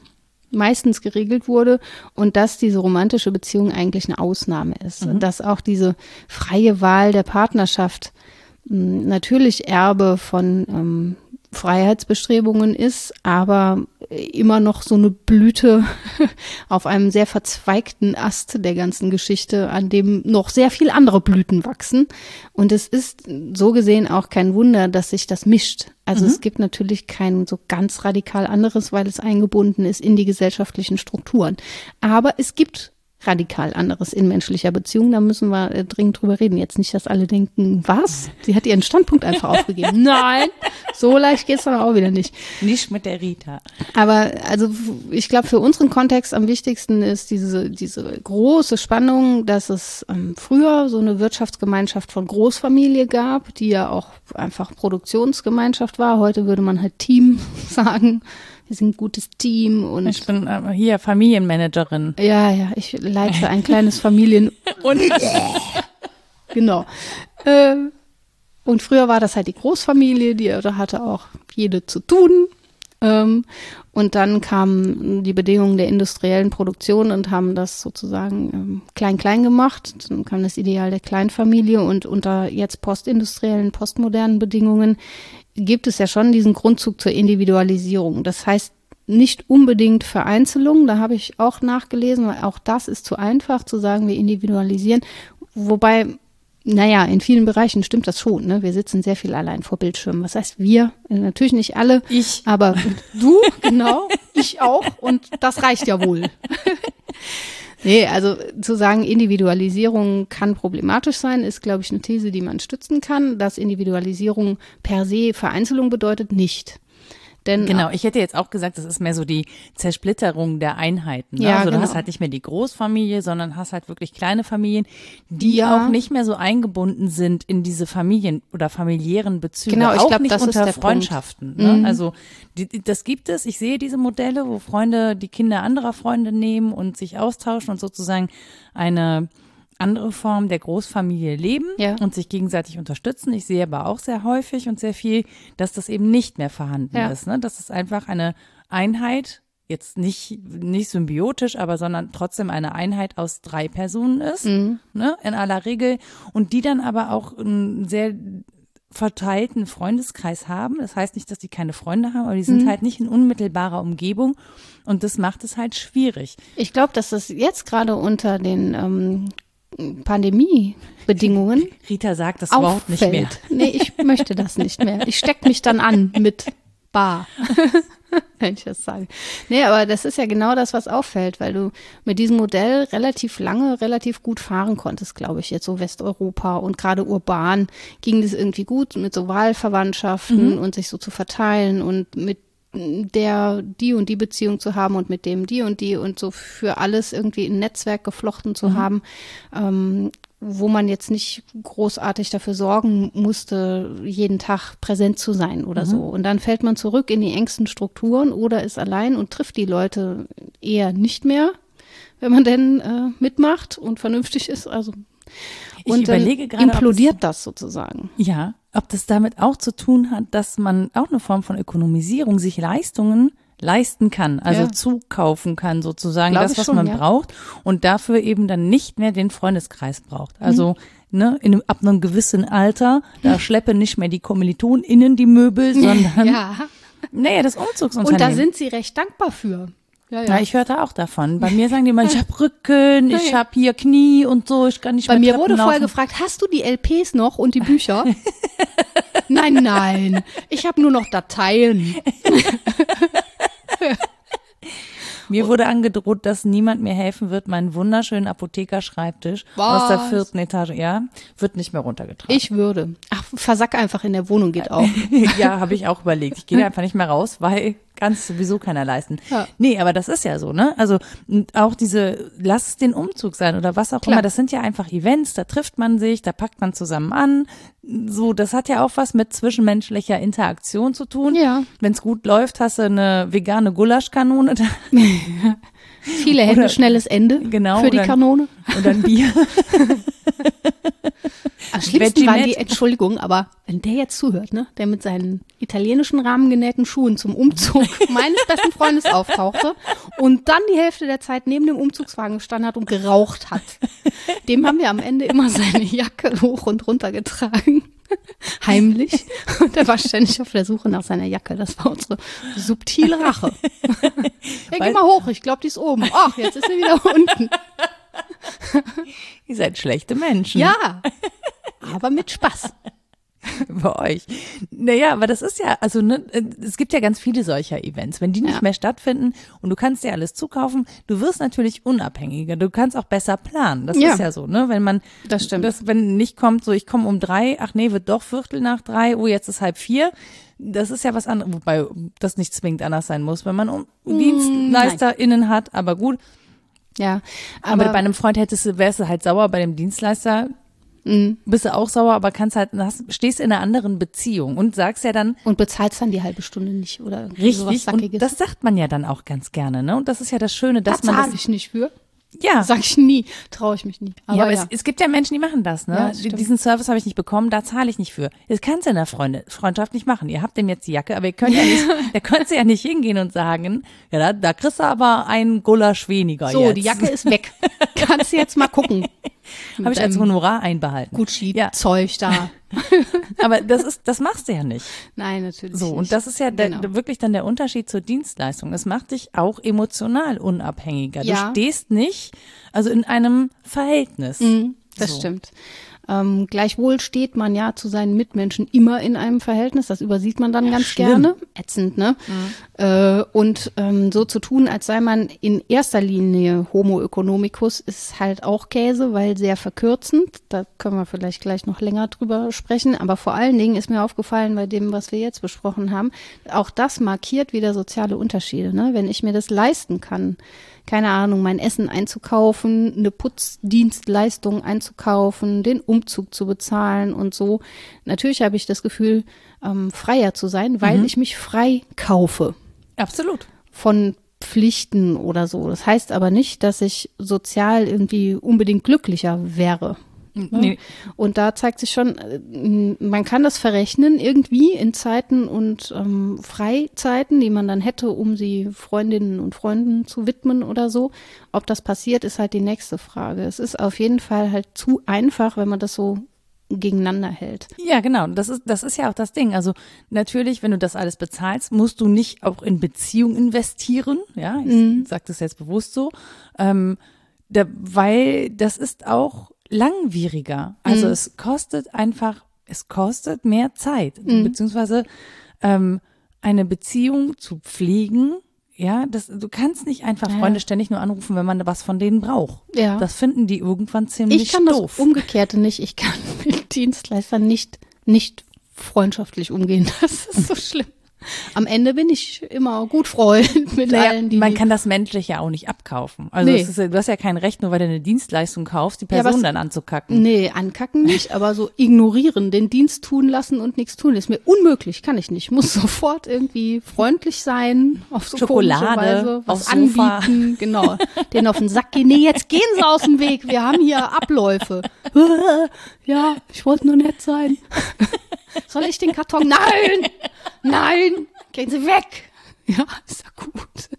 Speaker 2: meistens geregelt wurde und dass diese romantische Beziehung eigentlich eine Ausnahme ist. Und dass auch diese freie Wahl der Partnerschaft natürlich Erbe von ähm, Freiheitsbestrebungen ist, aber immer noch so eine Blüte auf einem sehr verzweigten Ast der ganzen Geschichte, an dem noch sehr viel andere Blüten wachsen. Und es ist so gesehen auch kein Wunder, dass sich das mischt. Also es gibt natürlich kein so ganz radikal anderes, weil es eingebunden ist in die gesellschaftlichen Strukturen. Aber es gibt radikal anderes in menschlicher Beziehung. Da müssen wir äh, dringend drüber reden. Jetzt nicht, dass alle denken, was? Sie hat ihren Standpunkt einfach aufgegeben. Nein, so leicht geht's dann auch wieder nicht.
Speaker 1: Nicht mit der Rita.
Speaker 2: Aber also ich glaube, für unseren Kontext am wichtigsten ist diese, diese große Spannung, dass es ähm, früher so eine Wirtschaftsgemeinschaft von Großfamilie gab, die ja auch einfach Produktionsgemeinschaft war. Heute würde man halt Team sagen. Wir sind ein gutes Team und
Speaker 1: Ich bin äh, hier Familienmanagerin.
Speaker 2: ja, ja, ich leite ein kleines Familien
Speaker 1: Und
Speaker 2: Genau. Ähm, und früher war das halt die Großfamilie, die da hatte auch jede zu tun. Ähm, und dann kamen die Bedingungen der industriellen Produktion und haben das sozusagen ähm, klein-klein gemacht. Dann kam das Ideal der Kleinfamilie und unter jetzt postindustriellen, postmodernen Bedingungen gibt es ja schon diesen Grundzug zur Individualisierung. Das heißt, nicht unbedingt Vereinzelung, da habe ich auch nachgelesen, weil auch das ist zu einfach zu sagen, wir individualisieren. Wobei, naja, in vielen Bereichen stimmt das schon. Ne? Wir sitzen sehr viel allein vor Bildschirmen. Was heißt wir? Äh, Natürlich nicht alle.
Speaker 1: Ich.
Speaker 2: Aber du, genau, ich auch. Und das reicht ja wohl. Nee, also zu sagen, Individualisierung kann problematisch sein, ist, glaube ich, eine These, die man stützen kann. Dass Individualisierung per se Vereinzelung bedeutet, nicht. Denn
Speaker 1: Genau, ich hätte jetzt auch gesagt, das ist mehr so die Zersplitterung der Einheiten. Ne?
Speaker 2: Ja,
Speaker 1: also du
Speaker 2: genau.
Speaker 1: hast halt nicht mehr die Großfamilie, sondern hast halt wirklich kleine Familien, die
Speaker 2: Ja.
Speaker 1: auch nicht mehr so eingebunden sind in diese Familien oder familiären Bezüge.
Speaker 2: Genau, ich
Speaker 1: auch
Speaker 2: glaub,
Speaker 1: nicht
Speaker 2: das ist
Speaker 1: unter. Freundschaften. Ne? Also die, die- das gibt es. Ich sehe diese Modelle, wo Freunde die Kinder anderer Freunde nehmen und sich austauschen und sozusagen eine andere Form der Großfamilie leben
Speaker 2: Ja.
Speaker 1: und sich gegenseitig unterstützen. Ich sehe aber auch sehr häufig und sehr viel, dass das eben nicht mehr vorhanden
Speaker 2: Ja.
Speaker 1: ist. Ne? Dass es einfach eine Einheit, jetzt nicht, nicht symbiotisch, aber sondern trotzdem eine Einheit aus drei Personen ist,
Speaker 2: Mhm.
Speaker 1: ne? in aller Regel. Und die dann aber auch einen sehr verteilten Freundeskreis haben. Das heißt nicht, dass die keine Freunde haben, aber die
Speaker 2: Mhm.
Speaker 1: sind halt nicht in unmittelbarer Umgebung. Und das macht es halt schwierig.
Speaker 2: Ich glaube, dass das jetzt gerade unter den ähm, Pandemiebedingungen
Speaker 1: Rita sagt das Wort nicht mehr.
Speaker 2: auffällt. Nee, ich möchte das nicht mehr. Ich steck mich dann an mit Bar. Wenn ich das sage. Nee, aber das ist ja genau das, was auffällt, weil du mit diesem Modell relativ lange, relativ gut fahren konntest, glaube ich, jetzt so Westeuropa und gerade urban ging das irgendwie gut mit so Wahlverwandtschaften und sich so zu verteilen und mit der die und die Beziehung zu haben und mit dem die und die und so für alles irgendwie ein Netzwerk geflochten zu haben, ähm, wo man jetzt nicht großartig dafür sorgen musste, jeden Tag präsent zu sein oder so. Und dann fällt man zurück in die engsten Strukturen oder ist allein und trifft die Leute eher nicht mehr, wenn man denn äh, mitmacht und vernünftig ist. Also
Speaker 1: Ich
Speaker 2: und dann
Speaker 1: überlege gerade,
Speaker 2: implodiert das sozusagen.
Speaker 1: Ja, ob das damit auch zu tun hat, dass man auch eine Form von Ökonomisierung sich Leistungen leisten kann, also
Speaker 2: Ja.
Speaker 1: zukaufen kann sozusagen,
Speaker 2: Glaub
Speaker 1: das, was
Speaker 2: schon,
Speaker 1: man
Speaker 2: ja.
Speaker 1: braucht und dafür eben dann nicht mehr den Freundeskreis braucht.
Speaker 2: Mhm.
Speaker 1: Also ne, in, einem- ab einem gewissen Alter, da schleppen nicht mehr die KommilitonInnen die Möbel, sondern
Speaker 2: Ja,
Speaker 1: naja, das
Speaker 2: und
Speaker 1: Umzugsunternehmen.
Speaker 2: da sind sie recht dankbar für. Ja,
Speaker 1: ja, ich hörte auch davon. Bei mir sagen die immer, ich habe Rücken, ich
Speaker 2: Ja.
Speaker 1: habe hier Knie und so, ich kann nicht
Speaker 2: Bei mir
Speaker 1: Treppen
Speaker 2: wurde vorher
Speaker 1: laufen.
Speaker 2: gefragt, hast du die LPs noch und die Bücher? nein, nein, ich habe nur noch Dateien.
Speaker 1: Mir wurde angedroht, dass niemand mir helfen wird, meinen wunderschönen Apothekerschreibtisch aus der
Speaker 2: Was?
Speaker 1: vierten Etage, ja, wird nicht mehr runtergetragen.
Speaker 2: Ich würde. Ach, versack einfach in der Wohnung geht auch.
Speaker 1: ja, habe ich auch überlegt. Ich gehe da einfach nicht mehr raus, weil kann es sowieso keiner leisten.
Speaker 2: Ja.
Speaker 1: Nee, aber das ist ja so, ne? Also und auch diese, lass es den Umzug sein oder was auch
Speaker 2: Klar.
Speaker 1: immer, das sind ja einfach Events, da trifft man sich, da packt man zusammen an. So, das hat ja auch was mit zwischenmenschlicher Interaktion zu tun.
Speaker 2: Ja.
Speaker 1: Wenn es gut läuft, hast du eine vegane Gulaschkanone da.
Speaker 2: Viele Hände,
Speaker 1: Oder-
Speaker 2: schnelles Ende
Speaker 1: Genau,
Speaker 2: für die
Speaker 1: oder-
Speaker 2: Kanone.
Speaker 1: und ein Bier.
Speaker 2: Am schlimmsten waren die. Entschuldigung, aber wenn der jetzt zuhört, ne, der mit seinen italienischen rahmengenähten Schuhen zum Umzug meines besten Freundes auftauchte und dann die Hälfte der Zeit neben dem Umzugswagen gestanden hat und geraucht hat. Dem haben wir am Ende immer seine Jacke hoch und runter getragen. Heimlich. Und er war ständig auf der Suche nach seiner Jacke. Das war unsere subtile Rache. Ja, geh mal hoch, ich glaube, die ist oben. Ach, jetzt ist sie wieder unten.
Speaker 1: Ihr seid schlechte Menschen.
Speaker 2: Ja, aber mit Spaß.
Speaker 1: bei euch. Naja, aber das ist ja, also ne, es gibt ja ganz viele solcher Events. Wenn die nicht
Speaker 2: Ja.
Speaker 1: mehr stattfinden und du kannst dir alles zukaufen, du wirst natürlich unabhängiger. Du kannst auch besser planen. Das
Speaker 2: Ja.
Speaker 1: ist ja so, ne? Wenn man
Speaker 2: Das stimmt.
Speaker 1: das, wenn nicht kommt, so ich komme um drei, ach nee, wird doch Viertel nach drei, oh, jetzt ist halb vier. Das ist ja was anderes, wobei das nicht zwingend anders sein muss, wenn man um
Speaker 2: Mm,
Speaker 1: DienstleisterInnen hat, aber gut.
Speaker 2: Ja,
Speaker 1: Aber,
Speaker 2: aber,
Speaker 1: bei einem Freund hättest du, wärst du halt sauer, bei dem Dienstleister
Speaker 2: Mhm.
Speaker 1: bist du auch sauer, aber kannst halt, hast, stehst in einer anderen Beziehung und sagst ja dann,
Speaker 2: und bezahlst dann die halbe Stunde nicht oder
Speaker 1: richtig,
Speaker 2: Sackiges.
Speaker 1: und das sagt man ja dann auch ganz gerne, ne? Und das ist ja das Schöne,
Speaker 2: da
Speaker 1: dass man
Speaker 2: zahle
Speaker 1: das,
Speaker 2: ich nicht für.
Speaker 1: ja,
Speaker 2: Sag ich nie, traue ich mich nie. Aber
Speaker 1: ja, aber
Speaker 2: ja,
Speaker 1: Es, es gibt ja Menschen, die machen das, ne?
Speaker 2: Ja, das.
Speaker 1: Diesen Service habe ich nicht bekommen, da zahle ich nicht für. Das kannst du in der Freunde, Freundschaft nicht machen. Ihr habt dem jetzt die Jacke, aber ihr könnt ja nicht, da könnt ihr ja nicht hingehen und sagen, ja, da, da kriegst du aber einen Gulasch weniger
Speaker 2: so,
Speaker 1: jetzt.
Speaker 2: die Jacke ist weg. Kannst du jetzt mal gucken.
Speaker 1: Habe ich als Honorar einbehalten. Ja,
Speaker 2: Gucci-Zeug da.
Speaker 1: aber das ist, das machst du ja nicht.
Speaker 2: Nein, natürlich
Speaker 1: So,
Speaker 2: nicht.
Speaker 1: und das ist ja der,
Speaker 2: Genau.
Speaker 1: wirklich dann der Unterschied zur Dienstleistung. Es macht dich auch emotional unabhängiger.
Speaker 2: Ja.
Speaker 1: Du stehst nicht, also in einem Verhältnis.
Speaker 2: Mhm, das
Speaker 1: So.
Speaker 2: stimmt. Ähm, gleichwohl steht man ja zu seinen Mitmenschen immer in einem Verhältnis. Das übersieht man dann ganz
Speaker 1: schlimm.
Speaker 2: gerne. Ätzend, ne? Äh, und ähm, so zu tun, als sei man in erster Linie Homo economicus, ist halt auch Käse, weil sehr verkürzend. Da können wir vielleicht gleich noch länger drüber sprechen. Aber vor allen Dingen ist mir aufgefallen bei dem, was wir jetzt besprochen haben, auch das markiert wieder soziale Unterschiede. Ne? Wenn ich mir das leisten kann, keine Ahnung, mein Essen einzukaufen, eine Putzdienstleistung einzukaufen, den Umzug zu bezahlen und so. Natürlich habe ich das Gefühl, ähm, freier zu sein, weil
Speaker 1: Mhm.
Speaker 2: ich mich frei kaufe
Speaker 1: Absolut.
Speaker 2: von Pflichten oder so. Das heißt aber nicht, dass ich sozial irgendwie unbedingt glücklicher wäre.
Speaker 1: Nee.
Speaker 2: Und da zeigt sich schon, äh, man kann das verrechnen irgendwie in Zeiten und ähm, Freizeiten, die man dann hätte, um sie Freundinnen und Freunden zu widmen oder so. Ob das passiert, ist halt die nächste Frage. Es ist auf jeden Fall halt zu einfach, wenn man das so gegeneinander hält.
Speaker 1: Ja, genau. Das ist, das ist ja auch das Ding. Also natürlich, wenn du das alles bezahlst, musst du nicht auch in Beziehung investieren. Ja, ich
Speaker 2: Mhm.
Speaker 1: sage das jetzt bewusst so. Ähm, da, weil das ist auch langwieriger. Also
Speaker 2: Mhm.
Speaker 1: es kostet einfach, es kostet mehr Zeit.
Speaker 2: Mhm.
Speaker 1: Beziehungsweise ähm, eine Beziehung zu pflegen. Ja, das, du kannst nicht einfach
Speaker 2: Ja.
Speaker 1: Freunde ständig nur anrufen, wenn man was von denen braucht.
Speaker 2: Ja.
Speaker 1: Das finden die irgendwann ziemlich
Speaker 2: ich kann
Speaker 1: doof.
Speaker 2: das Umgekehrte nicht. Ich kann mit Dienstleistern nicht, nicht freundschaftlich umgehen. Das ist so schlimm. Am Ende bin ich immer gut Freund mit
Speaker 1: Naja,
Speaker 2: allen, die
Speaker 1: man kann das menschlich ja auch nicht abkaufen. Also
Speaker 2: Nee.
Speaker 1: es ist, ja- du hast ja kein Recht, nur weil du eine Dienstleistung kaufst, die
Speaker 2: Ja,
Speaker 1: Person
Speaker 2: was-
Speaker 1: dann anzukacken.
Speaker 2: Nee, ankacken nicht, aber so ignorieren, den Dienst tun lassen und nichts tun, ist mir unmöglich, kann ich nicht. Muss sofort irgendwie freundlich sein, auf so
Speaker 1: Schokolade
Speaker 2: Weise, was
Speaker 1: aufs Sofa.
Speaker 2: anbieten, genau. Den auf den Sack gehen. Nee, jetzt gehen Sie aus dem Weg, wir haben hier Abläufe. Ja, ich wollte nur nett sein. Soll ich den Karton? Nein! Nein! Gehen Sie weg! Ja, ist ja gut.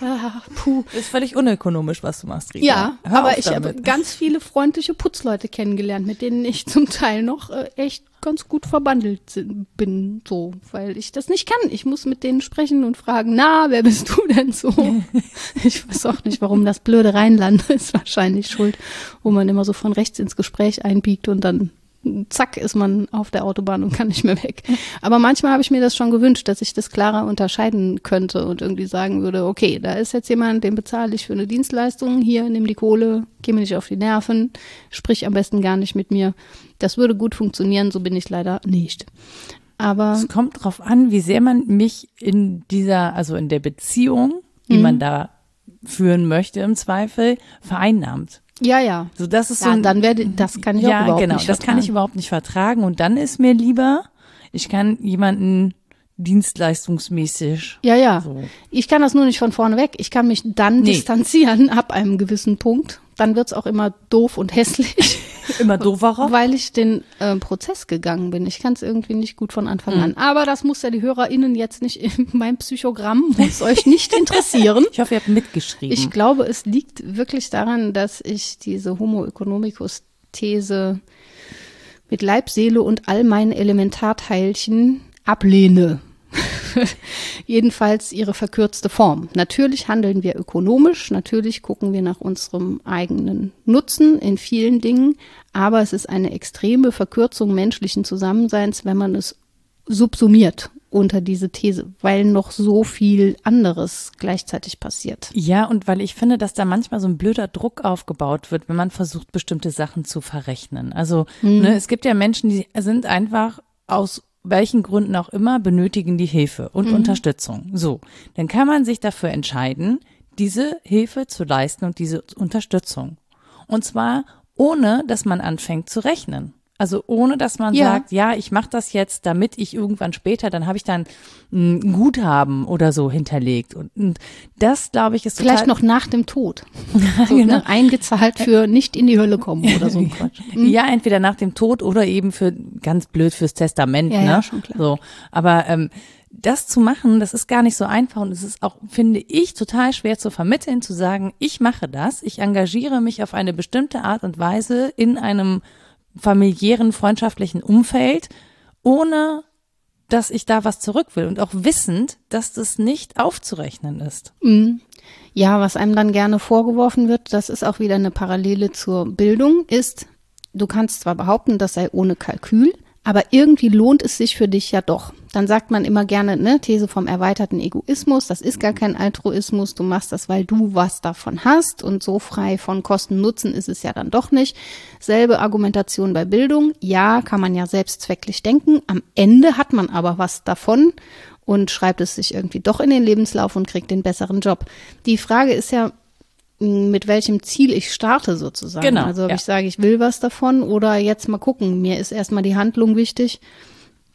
Speaker 2: Ah, puh.
Speaker 1: Ist völlig unökonomisch, was du machst, Rita.
Speaker 2: Ja,
Speaker 1: Hör
Speaker 2: aber ich habe ganz viele freundliche Putzleute kennengelernt, mit denen ich zum Teil noch äh, echt ganz gut verbandelt bin, so, weil ich das nicht kann. Ich muss mit denen sprechen und fragen, na, wer bist du denn so? ich weiß auch nicht, warum das blöde Rheinland ist wahrscheinlich schuld, wo man immer so von rechts ins Gespräch einbiegt und dann zack ist man auf der Autobahn und kann nicht mehr weg. Aber manchmal habe ich mir das schon gewünscht, dass ich das klarer unterscheiden könnte und irgendwie sagen würde, okay, da ist jetzt jemand, den bezahle ich für eine Dienstleistung, hier, nimm die Kohle, geh mir nicht auf die Nerven, sprich am besten gar nicht mit mir. Das würde gut funktionieren, so bin ich leider nicht. Aber
Speaker 1: Es kommt drauf an, wie sehr man mich in dieser, also in der Beziehung, die
Speaker 2: Mhm.
Speaker 1: man da führen möchte im Zweifel, vereinnahmt.
Speaker 2: Ja, ja.
Speaker 1: So, das ist so
Speaker 2: Ja,
Speaker 1: ein,
Speaker 2: dann werde das kann ich auch
Speaker 1: ja,
Speaker 2: überhaupt
Speaker 1: genau,
Speaker 2: nicht
Speaker 1: das kann ich überhaupt nicht vertragen. Und dann ist mir lieber, ich kann jemanden dienstleistungsmäßig
Speaker 2: Ja, ja.
Speaker 1: so.
Speaker 2: Ich kann das nur nicht von vorne weg. Ich kann mich dann
Speaker 1: Nee.
Speaker 2: distanzieren ab einem gewissen Punkt. Dann wird's auch immer doof und hässlich.
Speaker 1: Immer dooferer.
Speaker 2: Weil ich den äh, Prozess gegangen bin. Ich kann es irgendwie nicht gut von Anfang
Speaker 1: Mhm.
Speaker 2: an. Aber das muss ja die HörerInnen jetzt nicht in meinem Psychogramm, muss euch nicht interessieren.
Speaker 1: Ich hoffe, ihr habt mitgeschrieben.
Speaker 2: Ich glaube, es liegt wirklich daran, dass ich diese Homo economicus These mit Leib, Seele und all meinen Elementarteilchen ablehne. Jedenfalls ihre verkürzte Form. Natürlich handeln wir ökonomisch, natürlich gucken wir nach unserem eigenen Nutzen in vielen Dingen, aber es ist eine extreme Verkürzung menschlichen Zusammenseins, wenn man es subsumiert unter diese These, weil noch so viel anderes gleichzeitig passiert.
Speaker 1: Ja, und weil ich finde, dass da manchmal so ein blöder Druck aufgebaut wird, wenn man versucht, bestimmte Sachen zu verrechnen. Also, ne, es gibt ja Menschen, die sind einfach aus welchen Gründen auch immer, benötigen die Hilfe und Unterstützung. So, dann kann man sich dafür entscheiden, diese Hilfe zu leisten und diese Unterstützung. Und zwar ohne, dass man anfängt zu rechnen. Also ohne, dass man
Speaker 2: Ja.
Speaker 1: sagt, ja, ich mache das jetzt, damit ich irgendwann später, dann habe ich dann ein Guthaben oder so hinterlegt. Und, und das, glaube ich, ist
Speaker 2: Vielleicht
Speaker 1: total,
Speaker 2: noch nach dem Tod. So,
Speaker 1: Genau.
Speaker 2: ne? Eingezahlt für nicht in die Hölle kommen oder so ein Quatsch.
Speaker 1: Ja, entweder nach dem Tod oder eben für ganz blöd fürs Testament.
Speaker 2: Ja,
Speaker 1: ne?
Speaker 2: ja, schon klar.
Speaker 1: So, aber ähm, das zu machen, das ist gar nicht so einfach und es ist auch, finde ich, total schwer zu vermitteln, zu sagen, ich mache das, ich engagiere mich auf eine bestimmte Art und Weise in einem familiären, freundschaftlichen Umfeld, ohne dass ich da was zurück will und auch wissend, dass das nicht aufzurechnen ist.
Speaker 2: Ja, was einem dann gerne vorgeworfen wird, das ist auch wieder eine Parallele zur Bildung, ist, du kannst zwar behaupten, das sei ohne Kalkül, aber irgendwie lohnt es sich für dich ja doch. Dann sagt man immer gerne, ne, These vom erweiterten Egoismus, das ist gar kein Altruismus, du machst das, weil du was davon hast und so frei von Kosten-Nutzen ist es ja dann doch nicht. Selbe Argumentation bei Bildung, ja, kann man ja selbstzwecklich denken, am Ende hat man aber was davon und schreibt es sich irgendwie doch in den Lebenslauf und kriegt den besseren Job. Die Frage ist ja, mit welchem Ziel ich starte sozusagen.
Speaker 1: Genau,
Speaker 2: Also ob
Speaker 1: ja.
Speaker 2: ich sage, ich will was davon oder jetzt mal gucken, mir ist erstmal die Handlung wichtig.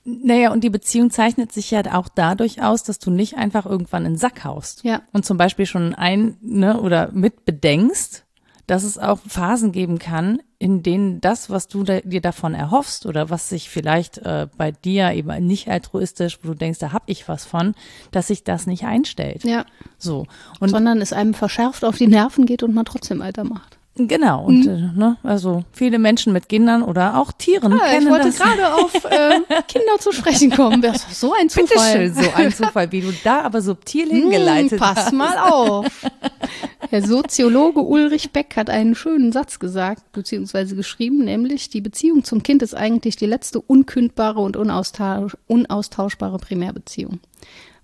Speaker 1: Naja, und die Beziehung zeichnet sich ja auch dadurch aus, dass du nicht einfach irgendwann in den Sack haust.
Speaker 2: Ja.
Speaker 1: Und zum Beispiel schon ein, ne, oder mit bedenkst, dass es auch Phasen geben kann, in denen das, was du da, dir davon erhoffst oder was sich vielleicht äh, bei dir eben nicht altruistisch, wo du denkst, da hab ich was von, dass sich das nicht einstellt.
Speaker 2: Ja.
Speaker 1: So. Und
Speaker 2: Sondern es einem verschärft auf die Nerven geht und man trotzdem weitermacht.
Speaker 1: genau, und äh, ne, also viele Menschen mit Kindern oder auch Tieren
Speaker 2: Mhm. Ja,
Speaker 1: kennen
Speaker 2: ich wollte
Speaker 1: das.
Speaker 2: gerade auf äh, Kinder zu sprechen kommen. Das ist so ein Zufall.
Speaker 1: Bitteschön, so ein Zufall, wie du da aber subtil
Speaker 2: Hm,
Speaker 1: hingeleitet
Speaker 2: pass
Speaker 1: hast.
Speaker 2: mal auf. Der Soziologe Ulrich Beck hat einen schönen Satz gesagt, beziehungsweise geschrieben, nämlich die Beziehung zum Kind ist eigentlich die letzte unkündbare und unaustausch, unaustauschbare Primärbeziehung.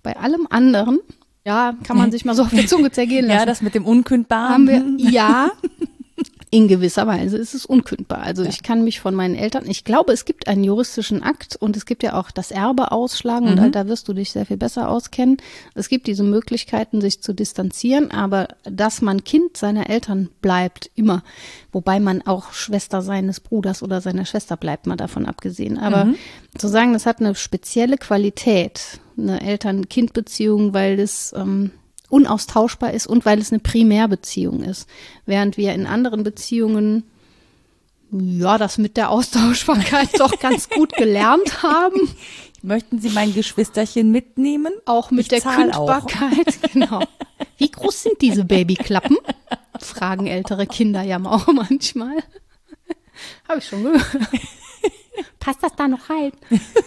Speaker 2: Bei allem anderen, ja, kann man sich mal so auf die Zunge zergehen lassen.
Speaker 1: Ja, das mit dem Unkündbaren.
Speaker 2: haben wir, ja, in gewisser Weise ist es unkündbar. Also ich kann mich von meinen Eltern, ich glaube, es gibt einen juristischen Akt und es gibt ja auch das Erbe ausschlagen und da- da wirst du dich sehr viel besser auskennen. Es gibt diese Möglichkeiten, sich zu distanzieren, aber dass man Kind seiner Eltern bleibt, immer. Wobei man auch Schwester seines Bruders oder seiner Schwester bleibt, mal davon abgesehen. Aber zu sagen, das hat eine spezielle Qualität, eine Eltern-Kind-Beziehung, weil es ähm, unaustauschbar ist und weil es eine Primärbeziehung ist. Während wir in anderen Beziehungen ja, das mit der Austauschbarkeit doch ganz gut gelernt haben.
Speaker 1: Möchten Sie mein Geschwisterchen mitnehmen?
Speaker 2: Auch mit
Speaker 1: Ich
Speaker 2: der. Kündbarkeit. Genau. Wie groß sind diese Babyklappen? Fragen ältere Kinder ja auch manchmal. Habe ich schon gehört. Passt das da noch rein?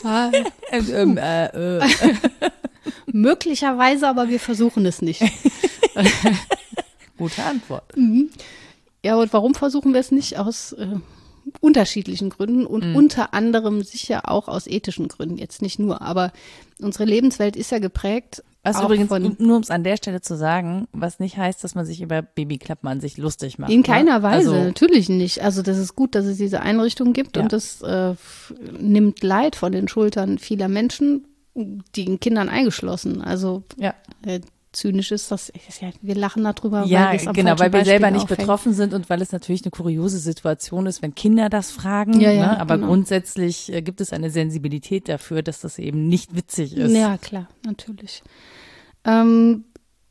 Speaker 2: Ah,
Speaker 1: Ähm, ähm, äh, äh.
Speaker 2: möglicherweise, aber wir versuchen es nicht.
Speaker 1: Gute Antwort.
Speaker 2: Ja, und warum versuchen wir es nicht? Aus äh, unterschiedlichen Gründen und
Speaker 1: Mhm.
Speaker 2: unter anderem sicher auch aus ethischen Gründen, jetzt nicht nur. Aber unsere Lebenswelt ist ja geprägt.
Speaker 1: Was übrigens,
Speaker 2: von,
Speaker 1: nur um es an der Stelle zu sagen, was nicht heißt, dass man sich über Babyklappen an sich lustig macht.
Speaker 2: in
Speaker 1: ne?
Speaker 2: keiner Weise,
Speaker 1: Also,
Speaker 2: natürlich nicht. Also das ist gut, dass es diese Einrichtung gibt
Speaker 1: Ja.
Speaker 2: und das äh, nimmt Leid von den Schultern vieler Menschen, den Kindern eingeschlossen. Also
Speaker 1: ja,
Speaker 2: äh, zynisch ist das, ist ja, wir lachen darüber,
Speaker 1: ja
Speaker 2: weil es am
Speaker 1: genau, weil wir selber
Speaker 2: Beispiel
Speaker 1: nicht
Speaker 2: auffängt.
Speaker 1: betroffen sind und weil es natürlich eine kuriose Situation ist, wenn Kinder das fragen.
Speaker 2: Ja, ja,
Speaker 1: ne? Aber
Speaker 2: genau.
Speaker 1: grundsätzlich äh, gibt es eine Sensibilität dafür, dass das eben nicht witzig ist.
Speaker 2: Ja, klar, natürlich. Ähm,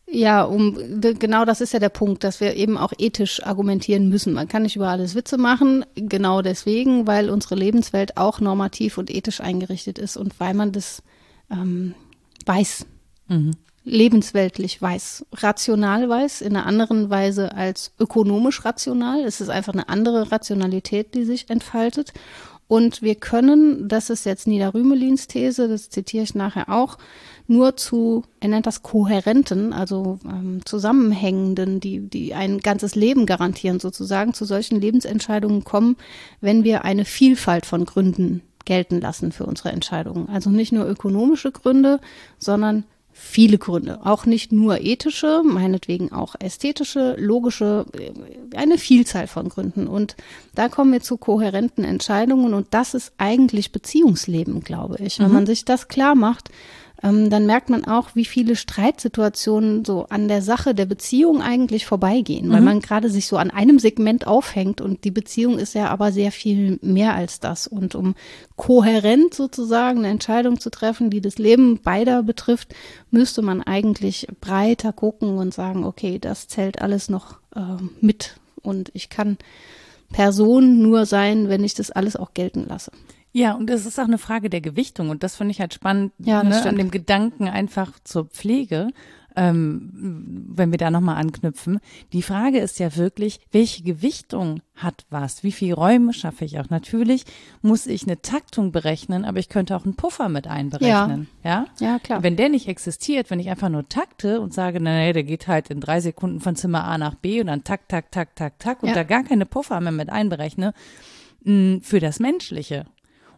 Speaker 2: ja, um genau das ist ja der Punkt, dass wir eben auch ethisch argumentieren müssen. Man kann nicht über alles Witze machen, genau deswegen, weil unsere Lebenswelt auch normativ und ethisch eingerichtet ist und weil man das ähm, weiß, lebensweltlich weiß, rational weiß, in einer anderen Weise als ökonomisch rational. Es ist einfach eine andere Rationalität, die sich entfaltet. Und wir können, das ist jetzt Nida Rümelins These, das zitiere ich nachher auch, nur zu, er nennt das kohärenten, also ähm, zusammenhängenden, die, die ein ganzes Leben garantieren sozusagen, zu solchen Lebensentscheidungen kommen, wenn wir eine Vielfalt von Gründen gelten lassen für unsere Entscheidungen. Also nicht nur ökonomische Gründe, sondern viele Gründe. Auch nicht nur ethische, meinetwegen auch ästhetische, logische, äh, eine Vielzahl von Gründen. Und da kommen wir zu kohärenten Entscheidungen und das ist eigentlich Beziehungsleben, glaube ich. Wenn man sich das klar macht, ähm, dann merkt man auch, wie viele Streitsituationen so an der Sache der Beziehung eigentlich vorbeigehen, weil man gerade sich so an einem Segment aufhängt und die Beziehung ist ja aber sehr viel mehr als das. Und um kohärent sozusagen eine Entscheidung zu treffen, die das Leben beider betrifft, müsste man eigentlich breiter gucken und sagen, okay, das zählt alles noch äh, mit und ich kann Person nur sein, wenn ich das alles auch gelten lasse.
Speaker 1: Ja, und es ist auch eine Frage der Gewichtung und das finde ich halt spannend
Speaker 2: Ja,
Speaker 1: ne, an dem Gedanken einfach zur Pflege, ähm, wenn wir da nochmal anknüpfen. Die Frage ist ja wirklich, welche Gewichtung hat was? Wie viel Räume schaffe ich auch? Natürlich muss ich eine Taktung berechnen, aber ich könnte auch einen Puffer mit einberechnen. Ja,
Speaker 2: Ja, klar.
Speaker 1: Wenn der nicht existiert, wenn ich einfach nur takte und sage, naja, der geht halt in drei Sekunden von Zimmer A nach B und dann tak, tak, tak, tak, tak und
Speaker 2: Ja.
Speaker 1: da gar keine Puffer mehr mit einberechne, mh, für das Menschliche.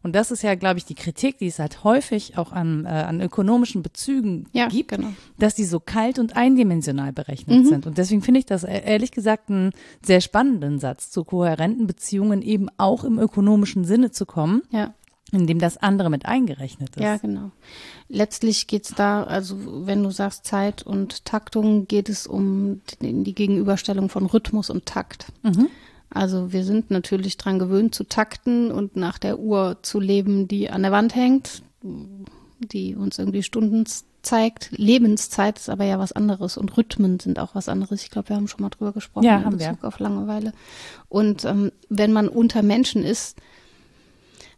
Speaker 1: Und das ist ja, glaube ich, die Kritik, die es halt häufig auch an, äh, an ökonomischen Bezügen
Speaker 2: Ja,
Speaker 1: gibt,
Speaker 2: genau.
Speaker 1: dass die so kalt und eindimensional berechnet
Speaker 2: Mhm.
Speaker 1: sind. Und deswegen finde ich das e- ehrlich gesagt einen sehr spannenden Satz, zu kohärenten Beziehungen eben auch im ökonomischen Sinne zu kommen,
Speaker 2: Ja.
Speaker 1: in dem das andere mit eingerechnet ist.
Speaker 2: Ja, genau. Letztlich geht's da, also wenn du sagst Zeit und Taktung, geht es um die die Gegenüberstellung von Rhythmus und Takt.
Speaker 1: Mhm.
Speaker 2: Also wir sind natürlich dran gewöhnt zu takten und nach der Uhr zu leben, die an der Wand hängt, die uns irgendwie Stunden zeigt. Lebenszeit ist aber ja was anderes und Rhythmen sind auch was anderes. Ich glaube, wir haben schon mal drüber gesprochen
Speaker 1: Ja,
Speaker 2: in
Speaker 1: haben wir.
Speaker 2: Bezug auf Langeweile. Und ähm, wenn man unter Menschen ist,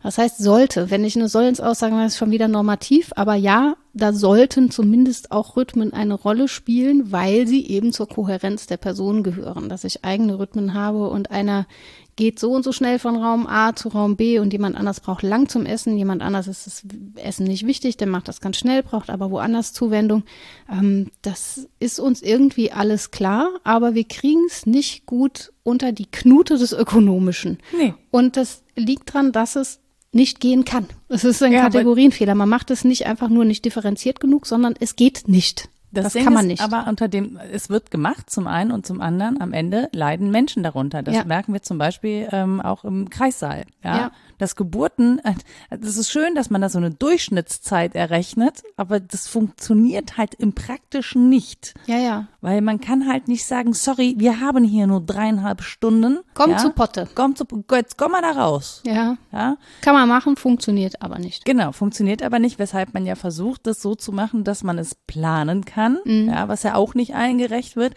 Speaker 2: was heißt sollte? Wenn ich eine Sollensaussage mache, ist schon wieder normativ, aber ja, da sollten zumindest auch Rhythmen eine Rolle spielen, weil sie eben zur Kohärenz der Person gehören, dass ich eigene Rhythmen habe und einer geht so und so schnell von Raum A zu Raum B und jemand anders braucht lang zum Essen, jemand anders ist das Essen nicht wichtig, der macht das ganz schnell, braucht aber woanders Zuwendung. Ähm, das ist uns irgendwie alles klar, aber wir kriegen es nicht gut unter die Knute des Ökonomischen.
Speaker 1: Nee.
Speaker 2: Und das liegt dran, dass es nicht gehen kann. Es ist ein
Speaker 1: Ja,
Speaker 2: Kategorienfehler. Man macht es nicht einfach nur nicht differenziert genug, sondern es geht nicht. Das,
Speaker 1: Ding
Speaker 2: kann man nicht.
Speaker 1: Aber unter dem, es wird gemacht zum einen und zum anderen, am Ende leiden Menschen darunter. Das
Speaker 2: Ja.
Speaker 1: merken wir zum Beispiel ähm, auch im Kreissaal. Ja?
Speaker 2: Ja.
Speaker 1: Dass Geburten, äh, das ist schön, dass man da so eine Durchschnittszeit errechnet, aber das funktioniert halt im Praktischen nicht.
Speaker 2: ja, ja.
Speaker 1: Weil man kann halt nicht sagen, sorry, wir haben hier nur dreieinhalb Stunden.
Speaker 2: Komm
Speaker 1: ja?
Speaker 2: zu Potte.
Speaker 1: Komm zu, jetzt komm mal da raus.
Speaker 2: Ja.
Speaker 1: Ja,
Speaker 2: Kann man machen, funktioniert aber nicht.
Speaker 1: Genau, funktioniert aber nicht, weshalb man ja versucht, das so zu machen, dass man es planen kann,
Speaker 2: Mhm.
Speaker 1: ja, was ja auch nicht allen gerecht wird.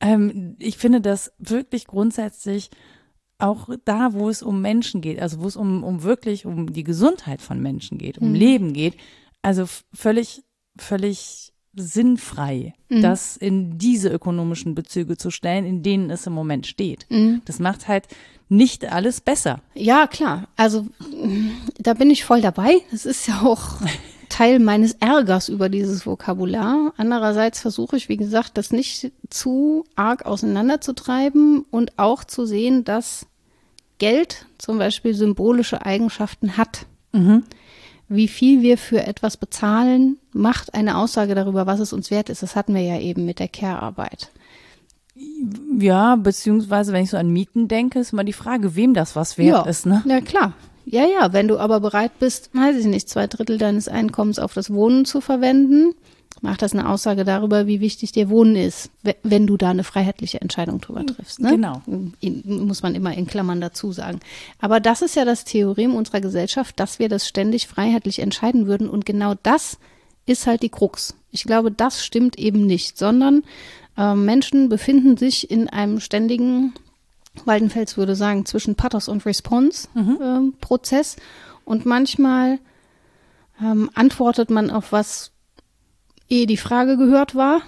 Speaker 1: Ähm, ich finde das wirklich grundsätzlich auch da, wo es um Menschen geht, also wo es um, um wirklich um die Gesundheit von Menschen geht,
Speaker 2: Mhm.
Speaker 1: um Leben geht, also völlig, völlig sinnfrei,
Speaker 2: Mhm.
Speaker 1: das in diese ökonomischen Bezüge zu stellen, in denen es im Moment steht.
Speaker 2: Mhm.
Speaker 1: Das macht halt nicht alles besser.
Speaker 2: Ja, klar. Also mm, da bin ich voll dabei. Das ist ja auch Teil meines Ärgers über dieses Vokabular. Andererseits versuche ich, wie gesagt, das nicht zu arg auseinanderzutreiben und auch zu sehen, dass Geld zum Beispiel symbolische Eigenschaften hat. Wie viel wir für etwas bezahlen, macht eine Aussage darüber, was es uns wert ist. Das hatten wir ja eben mit der Care-Arbeit.
Speaker 1: Ja, beziehungsweise wenn ich so an Mieten denke, ist immer die Frage, wem das was wert ist, ne?
Speaker 2: Ja, klar. Ja, ja, wenn du aber bereit bist, weiß ich nicht, zwei Drittel deines Einkommens auf das Wohnen zu verwenden, macht das eine Aussage darüber, wie wichtig dir Wohnen ist, we- wenn du da eine freiheitliche Entscheidung drüber triffst. Ne?
Speaker 1: Genau.
Speaker 2: In, muss man immer in Klammern dazu sagen. Aber das ist ja das Theorem unserer Gesellschaft, dass wir das ständig freiheitlich entscheiden würden. Und genau das ist halt die Krux. Ich glaube, das stimmt eben nicht, sondern äh, Menschen befinden sich in einem ständigen Waldenfels würde sagen, zwischen Pathos und Response-Prozess. und manchmal ähm, antwortet man auf was, ehe die Frage gehört war.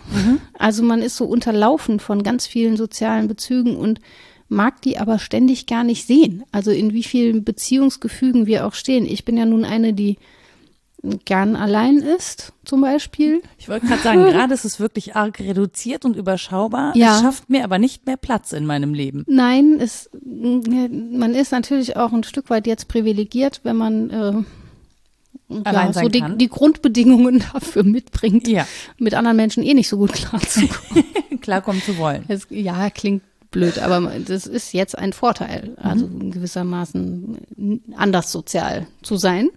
Speaker 2: Also man ist so unterlaufen von ganz vielen sozialen Bezügen und mag die aber ständig gar nicht sehen. Also in wie vielen Beziehungsgefügen wir auch stehen. Ich bin ja nun eine, die gern allein ist, zum Beispiel.
Speaker 1: Ich wollte gerade sagen, gerade ist es wirklich arg reduziert und überschaubar.
Speaker 2: Ja.
Speaker 1: Es schafft mir aber nicht mehr Platz in meinem Leben.
Speaker 2: Nein, es, man ist natürlich auch ein Stück weit jetzt privilegiert, wenn man äh,
Speaker 1: Allein
Speaker 2: ja,
Speaker 1: sein
Speaker 2: so die,
Speaker 1: kann.
Speaker 2: die Grundbedingungen dafür mitbringt,
Speaker 1: Ja.
Speaker 2: mit anderen Menschen eh nicht so gut klarzukommen.
Speaker 1: Klarkommen zu wollen.
Speaker 2: Es, ja, klingt blöd, aber das ist jetzt ein Vorteil, also in gewissermaßen anders sozial zu sein.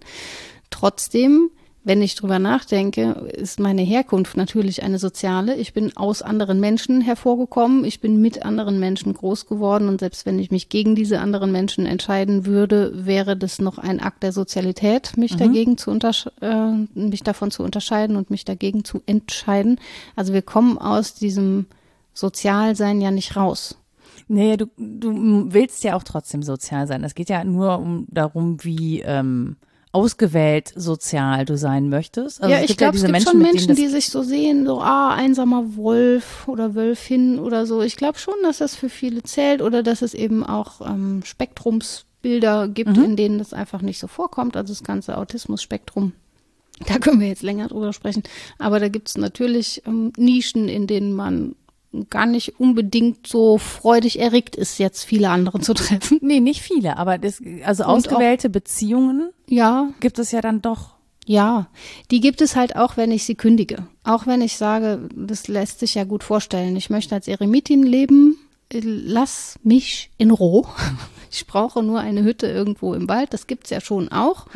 Speaker 2: Trotzdem, wenn ich drüber nachdenke, ist meine Herkunft natürlich eine soziale. Ich bin aus anderen Menschen hervorgekommen, ich bin mit anderen Menschen groß geworden und selbst wenn ich mich gegen diese anderen Menschen entscheiden würde, wäre das noch ein Akt der Sozialität, mich dagegen zu untersch äh, mich davon zu unterscheiden und mich dagegen zu entscheiden. Also wir kommen aus diesem Sozialsein ja nicht raus.
Speaker 1: Nee, du, du willst ja auch trotzdem sozial sein. Es geht ja nur um darum, wie ähm, ausgewählt sozial du sein möchtest. Also
Speaker 2: ja, ich glaube,
Speaker 1: ja
Speaker 2: es
Speaker 1: diese
Speaker 2: gibt
Speaker 1: Menschen,
Speaker 2: schon Menschen, die sich so sehen, so, ah, einsamer Wolf oder Wölfin oder so. Ich glaube schon, dass das für viele zählt oder dass es eben auch ähm, Spektrumsbilder gibt,
Speaker 1: Mhm.
Speaker 2: in denen das einfach nicht so vorkommt. Also das ganze Autismus-Spektrum. Da können wir jetzt länger drüber sprechen. Aber da gibt es natürlich ähm, Nischen, in denen man gar nicht unbedingt so freudig erregt ist, jetzt viele andere zu treffen.
Speaker 1: Nee, nicht viele, aber das, also
Speaker 2: Und
Speaker 1: ausgewählte Beziehungen
Speaker 2: Ja,
Speaker 1: gibt es ja dann doch.
Speaker 2: ja. Die gibt es halt auch, wenn ich sie kündige. Auch wenn ich sage, das lässt sich ja gut vorstellen. Ich möchte als Eremitin leben. Lass mich in Ruhe. Ich brauche nur eine Hütte irgendwo im Wald. Das gibt's ja schon auch.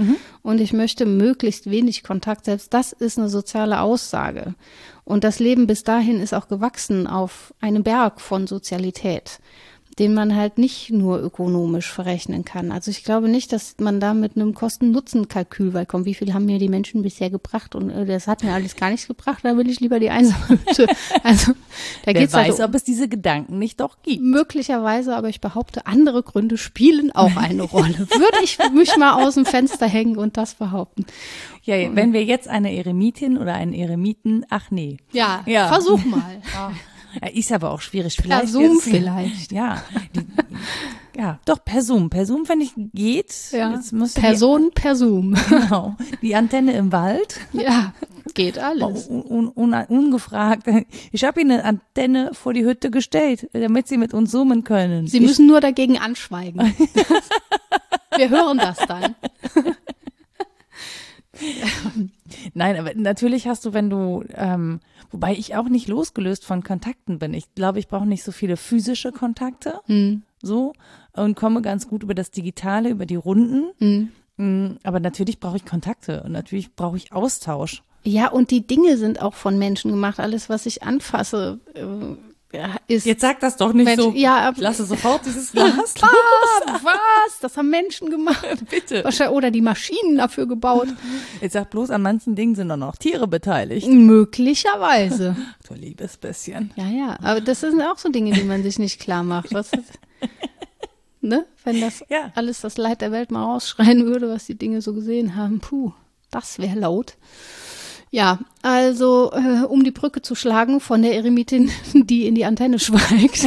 Speaker 2: Und ich möchte möglichst wenig Kontakt. Selbst das ist eine soziale Aussage. Und das Leben bis dahin ist auch gewachsen auf einem Berg von Sozialität, den man halt nicht nur ökonomisch verrechnen kann. Also ich glaube nicht, dass man da mit einem Kosten-Nutzen-Kalkül weit kommt. Wie viel haben mir die Menschen bisher gebracht? Und äh, das hat mir alles gar nichts gebracht. Da will ich lieber die einsame Hütte. Also da
Speaker 1: Wer
Speaker 2: geht's
Speaker 1: weiß,
Speaker 2: halt
Speaker 1: ob es diese Gedanken nicht doch gibt.
Speaker 2: Möglicherweise, aber ich behaupte, andere Gründe spielen auch eine Rolle. Würde ich mich mal aus dem Fenster hängen und das behaupten.
Speaker 1: Ja, wenn wir jetzt eine Eremitin oder einen Eremiten, ach nee.
Speaker 2: Ja,
Speaker 1: Ja.
Speaker 2: versuch mal.
Speaker 1: Ja, Ist aber auch schwierig.
Speaker 2: Per
Speaker 1: Vielleicht
Speaker 2: Zoom
Speaker 1: jetzt-
Speaker 2: vielleicht.
Speaker 1: Ja, die, ja, doch per Zoom. Per Zoom finde ich geht.
Speaker 2: Ja. Person per Zoom.
Speaker 1: Die, genau, die Antenne im Wald.
Speaker 2: Ja, geht alles.
Speaker 1: Un, un, un, ungefragt. Ich habe ihnen eine Antenne vor die Hütte gestellt, damit sie mit uns zoomen können.
Speaker 2: Sie müssen nur dagegen anschweigen. Wir hören das dann.
Speaker 1: Nein, aber natürlich hast du, wenn du, ähm, wobei ich auch nicht losgelöst von Kontakten bin. Ich glaube, ich brauche nicht so viele physische Kontakte,
Speaker 2: Hm.
Speaker 1: so und komme ganz gut über das Digitale, über die Runden.
Speaker 2: Hm.
Speaker 1: Mm, Aber natürlich brauche ich Kontakte und natürlich brauche ich Austausch.
Speaker 2: Ja, und die Dinge sind auch von Menschen gemacht. Alles, was ich anfasse, äh, ist.
Speaker 1: Jetzt sag das doch nicht
Speaker 2: Mensch,
Speaker 1: so.
Speaker 2: ja,
Speaker 1: ich lasse sofort dieses Glas.
Speaker 2: was? Was? Das haben Menschen gemacht.
Speaker 1: Bitte.
Speaker 2: Wahrscheinlich, oder die Maschinen dafür gebaut.
Speaker 1: Jetzt sag bloß, an manchen Dingen sind auch noch Tiere beteiligt.
Speaker 2: Möglicherweise.
Speaker 1: Du liebes bisschen.
Speaker 2: Ja, ja. Aber das sind auch so Dinge, die man sich nicht klar macht. Was ist, ne? Wenn das
Speaker 1: Ja.
Speaker 2: alles das Leid der Welt mal rausschreien würde, was die Dinge so gesehen haben, puh, das wäre laut. Ja, also äh, um die Brücke zu schlagen von der Eremitin, die in die Antenne schweigt,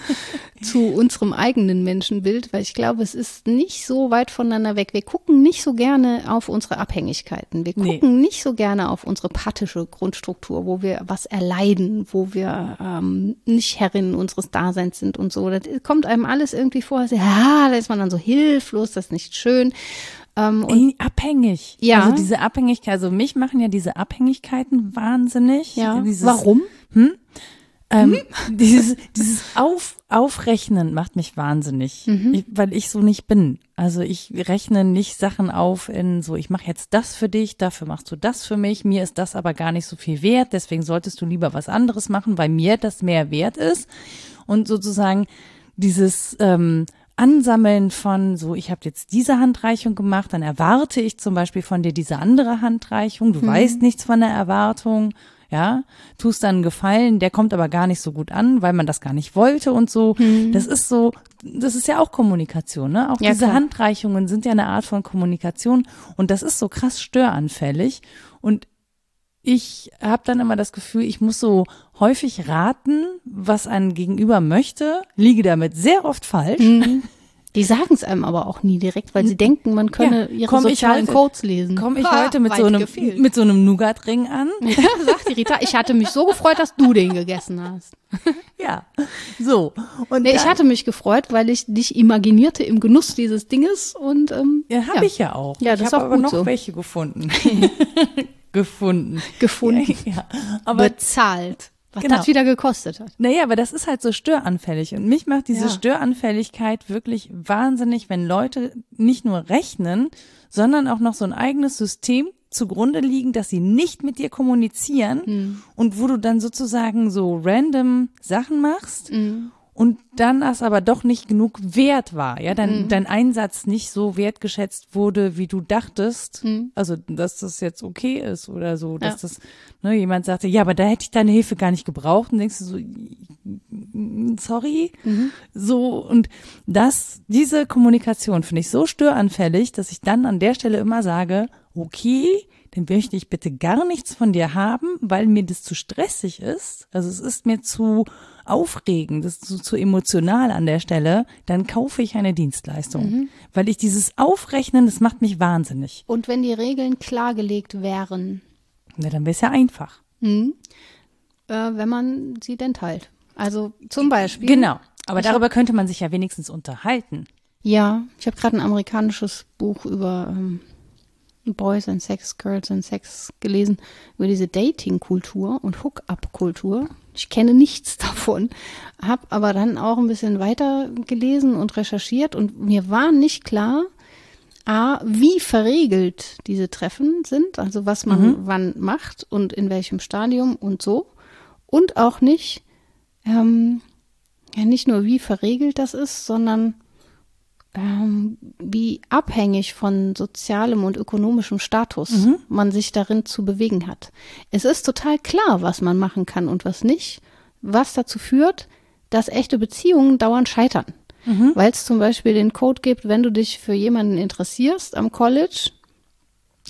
Speaker 2: zu unserem eigenen Menschenbild, weil ich glaube, es ist nicht so weit voneinander weg. Wir gucken nicht so gerne auf unsere Abhängigkeiten. Wir
Speaker 1: Nee.
Speaker 2: gucken nicht so gerne auf unsere pathische Grundstruktur, wo wir was erleiden, wo wir ähm, nicht Herrinnen unseres Daseins sind und so. Das kommt einem alles irgendwie vor. Ja, da ist man dann so hilflos, das ist nicht schön. Ähm, und
Speaker 1: abhängig.
Speaker 2: Ja.
Speaker 1: Also diese Abhängigkeit, also mich machen ja diese Abhängigkeiten wahnsinnig.
Speaker 2: ja,
Speaker 1: Dieses,
Speaker 2: warum?
Speaker 1: Ähm, dieses dieses Auf, Aufrechnen macht mich wahnsinnig, ich, weil ich so nicht bin. Also ich rechne nicht Sachen auf in so, ich mache jetzt das für dich, dafür machst du das für mich, mir ist das aber gar nicht so viel wert, deswegen solltest du lieber was anderes machen, weil mir das mehr wert ist. Und sozusagen dieses ähm, Ansammeln von so, ich habe jetzt diese Handreichung gemacht, dann erwarte ich zum Beispiel von dir diese andere Handreichung, du weißt nichts von der Erwartung, ja, tust dann einen Gefallen, der kommt aber gar nicht so gut an, weil man das gar nicht wollte und so. Das ist so, das ist ja auch Kommunikation, ne? Auch
Speaker 2: Ja,
Speaker 1: diese
Speaker 2: klar.
Speaker 1: Handreichungen sind ja eine Art von Kommunikation und das ist so krass störanfällig und ich habe dann immer das Gefühl, ich muss so häufig raten, was ein Gegenüber möchte, liege damit sehr oft falsch.
Speaker 2: Die sagen es einem aber auch nie direkt, weil sie denken, man könne
Speaker 1: Ja,
Speaker 2: ihre
Speaker 1: komm ich
Speaker 2: sozialen
Speaker 1: heute-
Speaker 2: Codes lesen.
Speaker 1: Komme ich heute mit so einem
Speaker 2: gefehlt.
Speaker 1: mit so einem Nougat-Ring an?
Speaker 2: Ja, sagt die Rita, ich hatte mich so gefreut, dass du den gegessen hast.
Speaker 1: Ja, so. Und
Speaker 2: Nee, ich hatte mich gefreut, weil ich dich imaginierte im Genuss dieses Dinges und ähm,
Speaker 1: Ja, habe ich ja auch.
Speaker 2: Ja, das
Speaker 1: ich habe
Speaker 2: auch
Speaker 1: aber noch
Speaker 2: so.
Speaker 1: welche gefunden. gefunden.
Speaker 2: gefunden,
Speaker 1: Ja, aber
Speaker 2: bezahlt, was
Speaker 1: Genau.
Speaker 2: das wieder gekostet hat.
Speaker 1: naja, aber das ist halt so störanfällig. Und mich macht diese
Speaker 2: Ja.
Speaker 1: Störanfälligkeit wirklich wahnsinnig, wenn Leute nicht nur rechnen, sondern auch noch so ein eigenes System zugrunde liegen, dass sie nicht mit dir kommunizieren
Speaker 2: Hm.
Speaker 1: und wo du dann sozusagen so random Sachen machst
Speaker 2: Hm.
Speaker 1: Und dann das aber doch nicht genug wert war, ja, dein, dein Einsatz nicht so wertgeschätzt wurde, wie du dachtest,
Speaker 2: Hm.
Speaker 1: also dass das jetzt okay ist oder so, dass das, ne, jemand sagte, ja, aber da hätte ich deine Hilfe gar nicht gebraucht und denkst du so, sorry,
Speaker 2: Mhm.
Speaker 1: so und das, diese Kommunikation finde ich so störanfällig, dass ich dann an der Stelle immer sage, okay, dann möchte ich bitte gar nichts von dir haben, weil mir das zu stressig ist. Also es ist mir zu aufregend, das ist zu, zu emotional an der Stelle. Dann kaufe ich eine Dienstleistung,
Speaker 2: Mhm.
Speaker 1: weil ich dieses Aufrechnen, das macht mich wahnsinnig.
Speaker 2: Und wenn die Regeln klargelegt wären,
Speaker 1: Na, dann wäre es ja einfach.
Speaker 2: hm, äh, wenn man sie denn teilt. Also zum Beispiel.
Speaker 1: Genau. Aber darüber könnte man sich ja wenigstens unterhalten.
Speaker 2: Ja, ich habe gerade ein amerikanisches Buch über ähm, Boys and Sex, Girls and Sex gelesen, über diese Dating-Kultur und Hook-up-Kultur. Ich kenne nichts davon, habe aber dann auch ein bisschen weiter gelesen und recherchiert und mir war nicht klar, A, wie verregelt diese Treffen sind, also was man wann macht und in welchem Stadium und so. Und auch nicht, ähm, ja, nicht nur wie verregelt das ist, sondern ähm, wie abhängig von sozialem und ökonomischem Status man sich darin zu bewegen hat. Es ist total klar, was man machen kann und was nicht, was dazu führt, dass echte Beziehungen dauernd scheitern. Weil es zum Beispiel den Code gibt, wenn du dich für jemanden interessierst am College,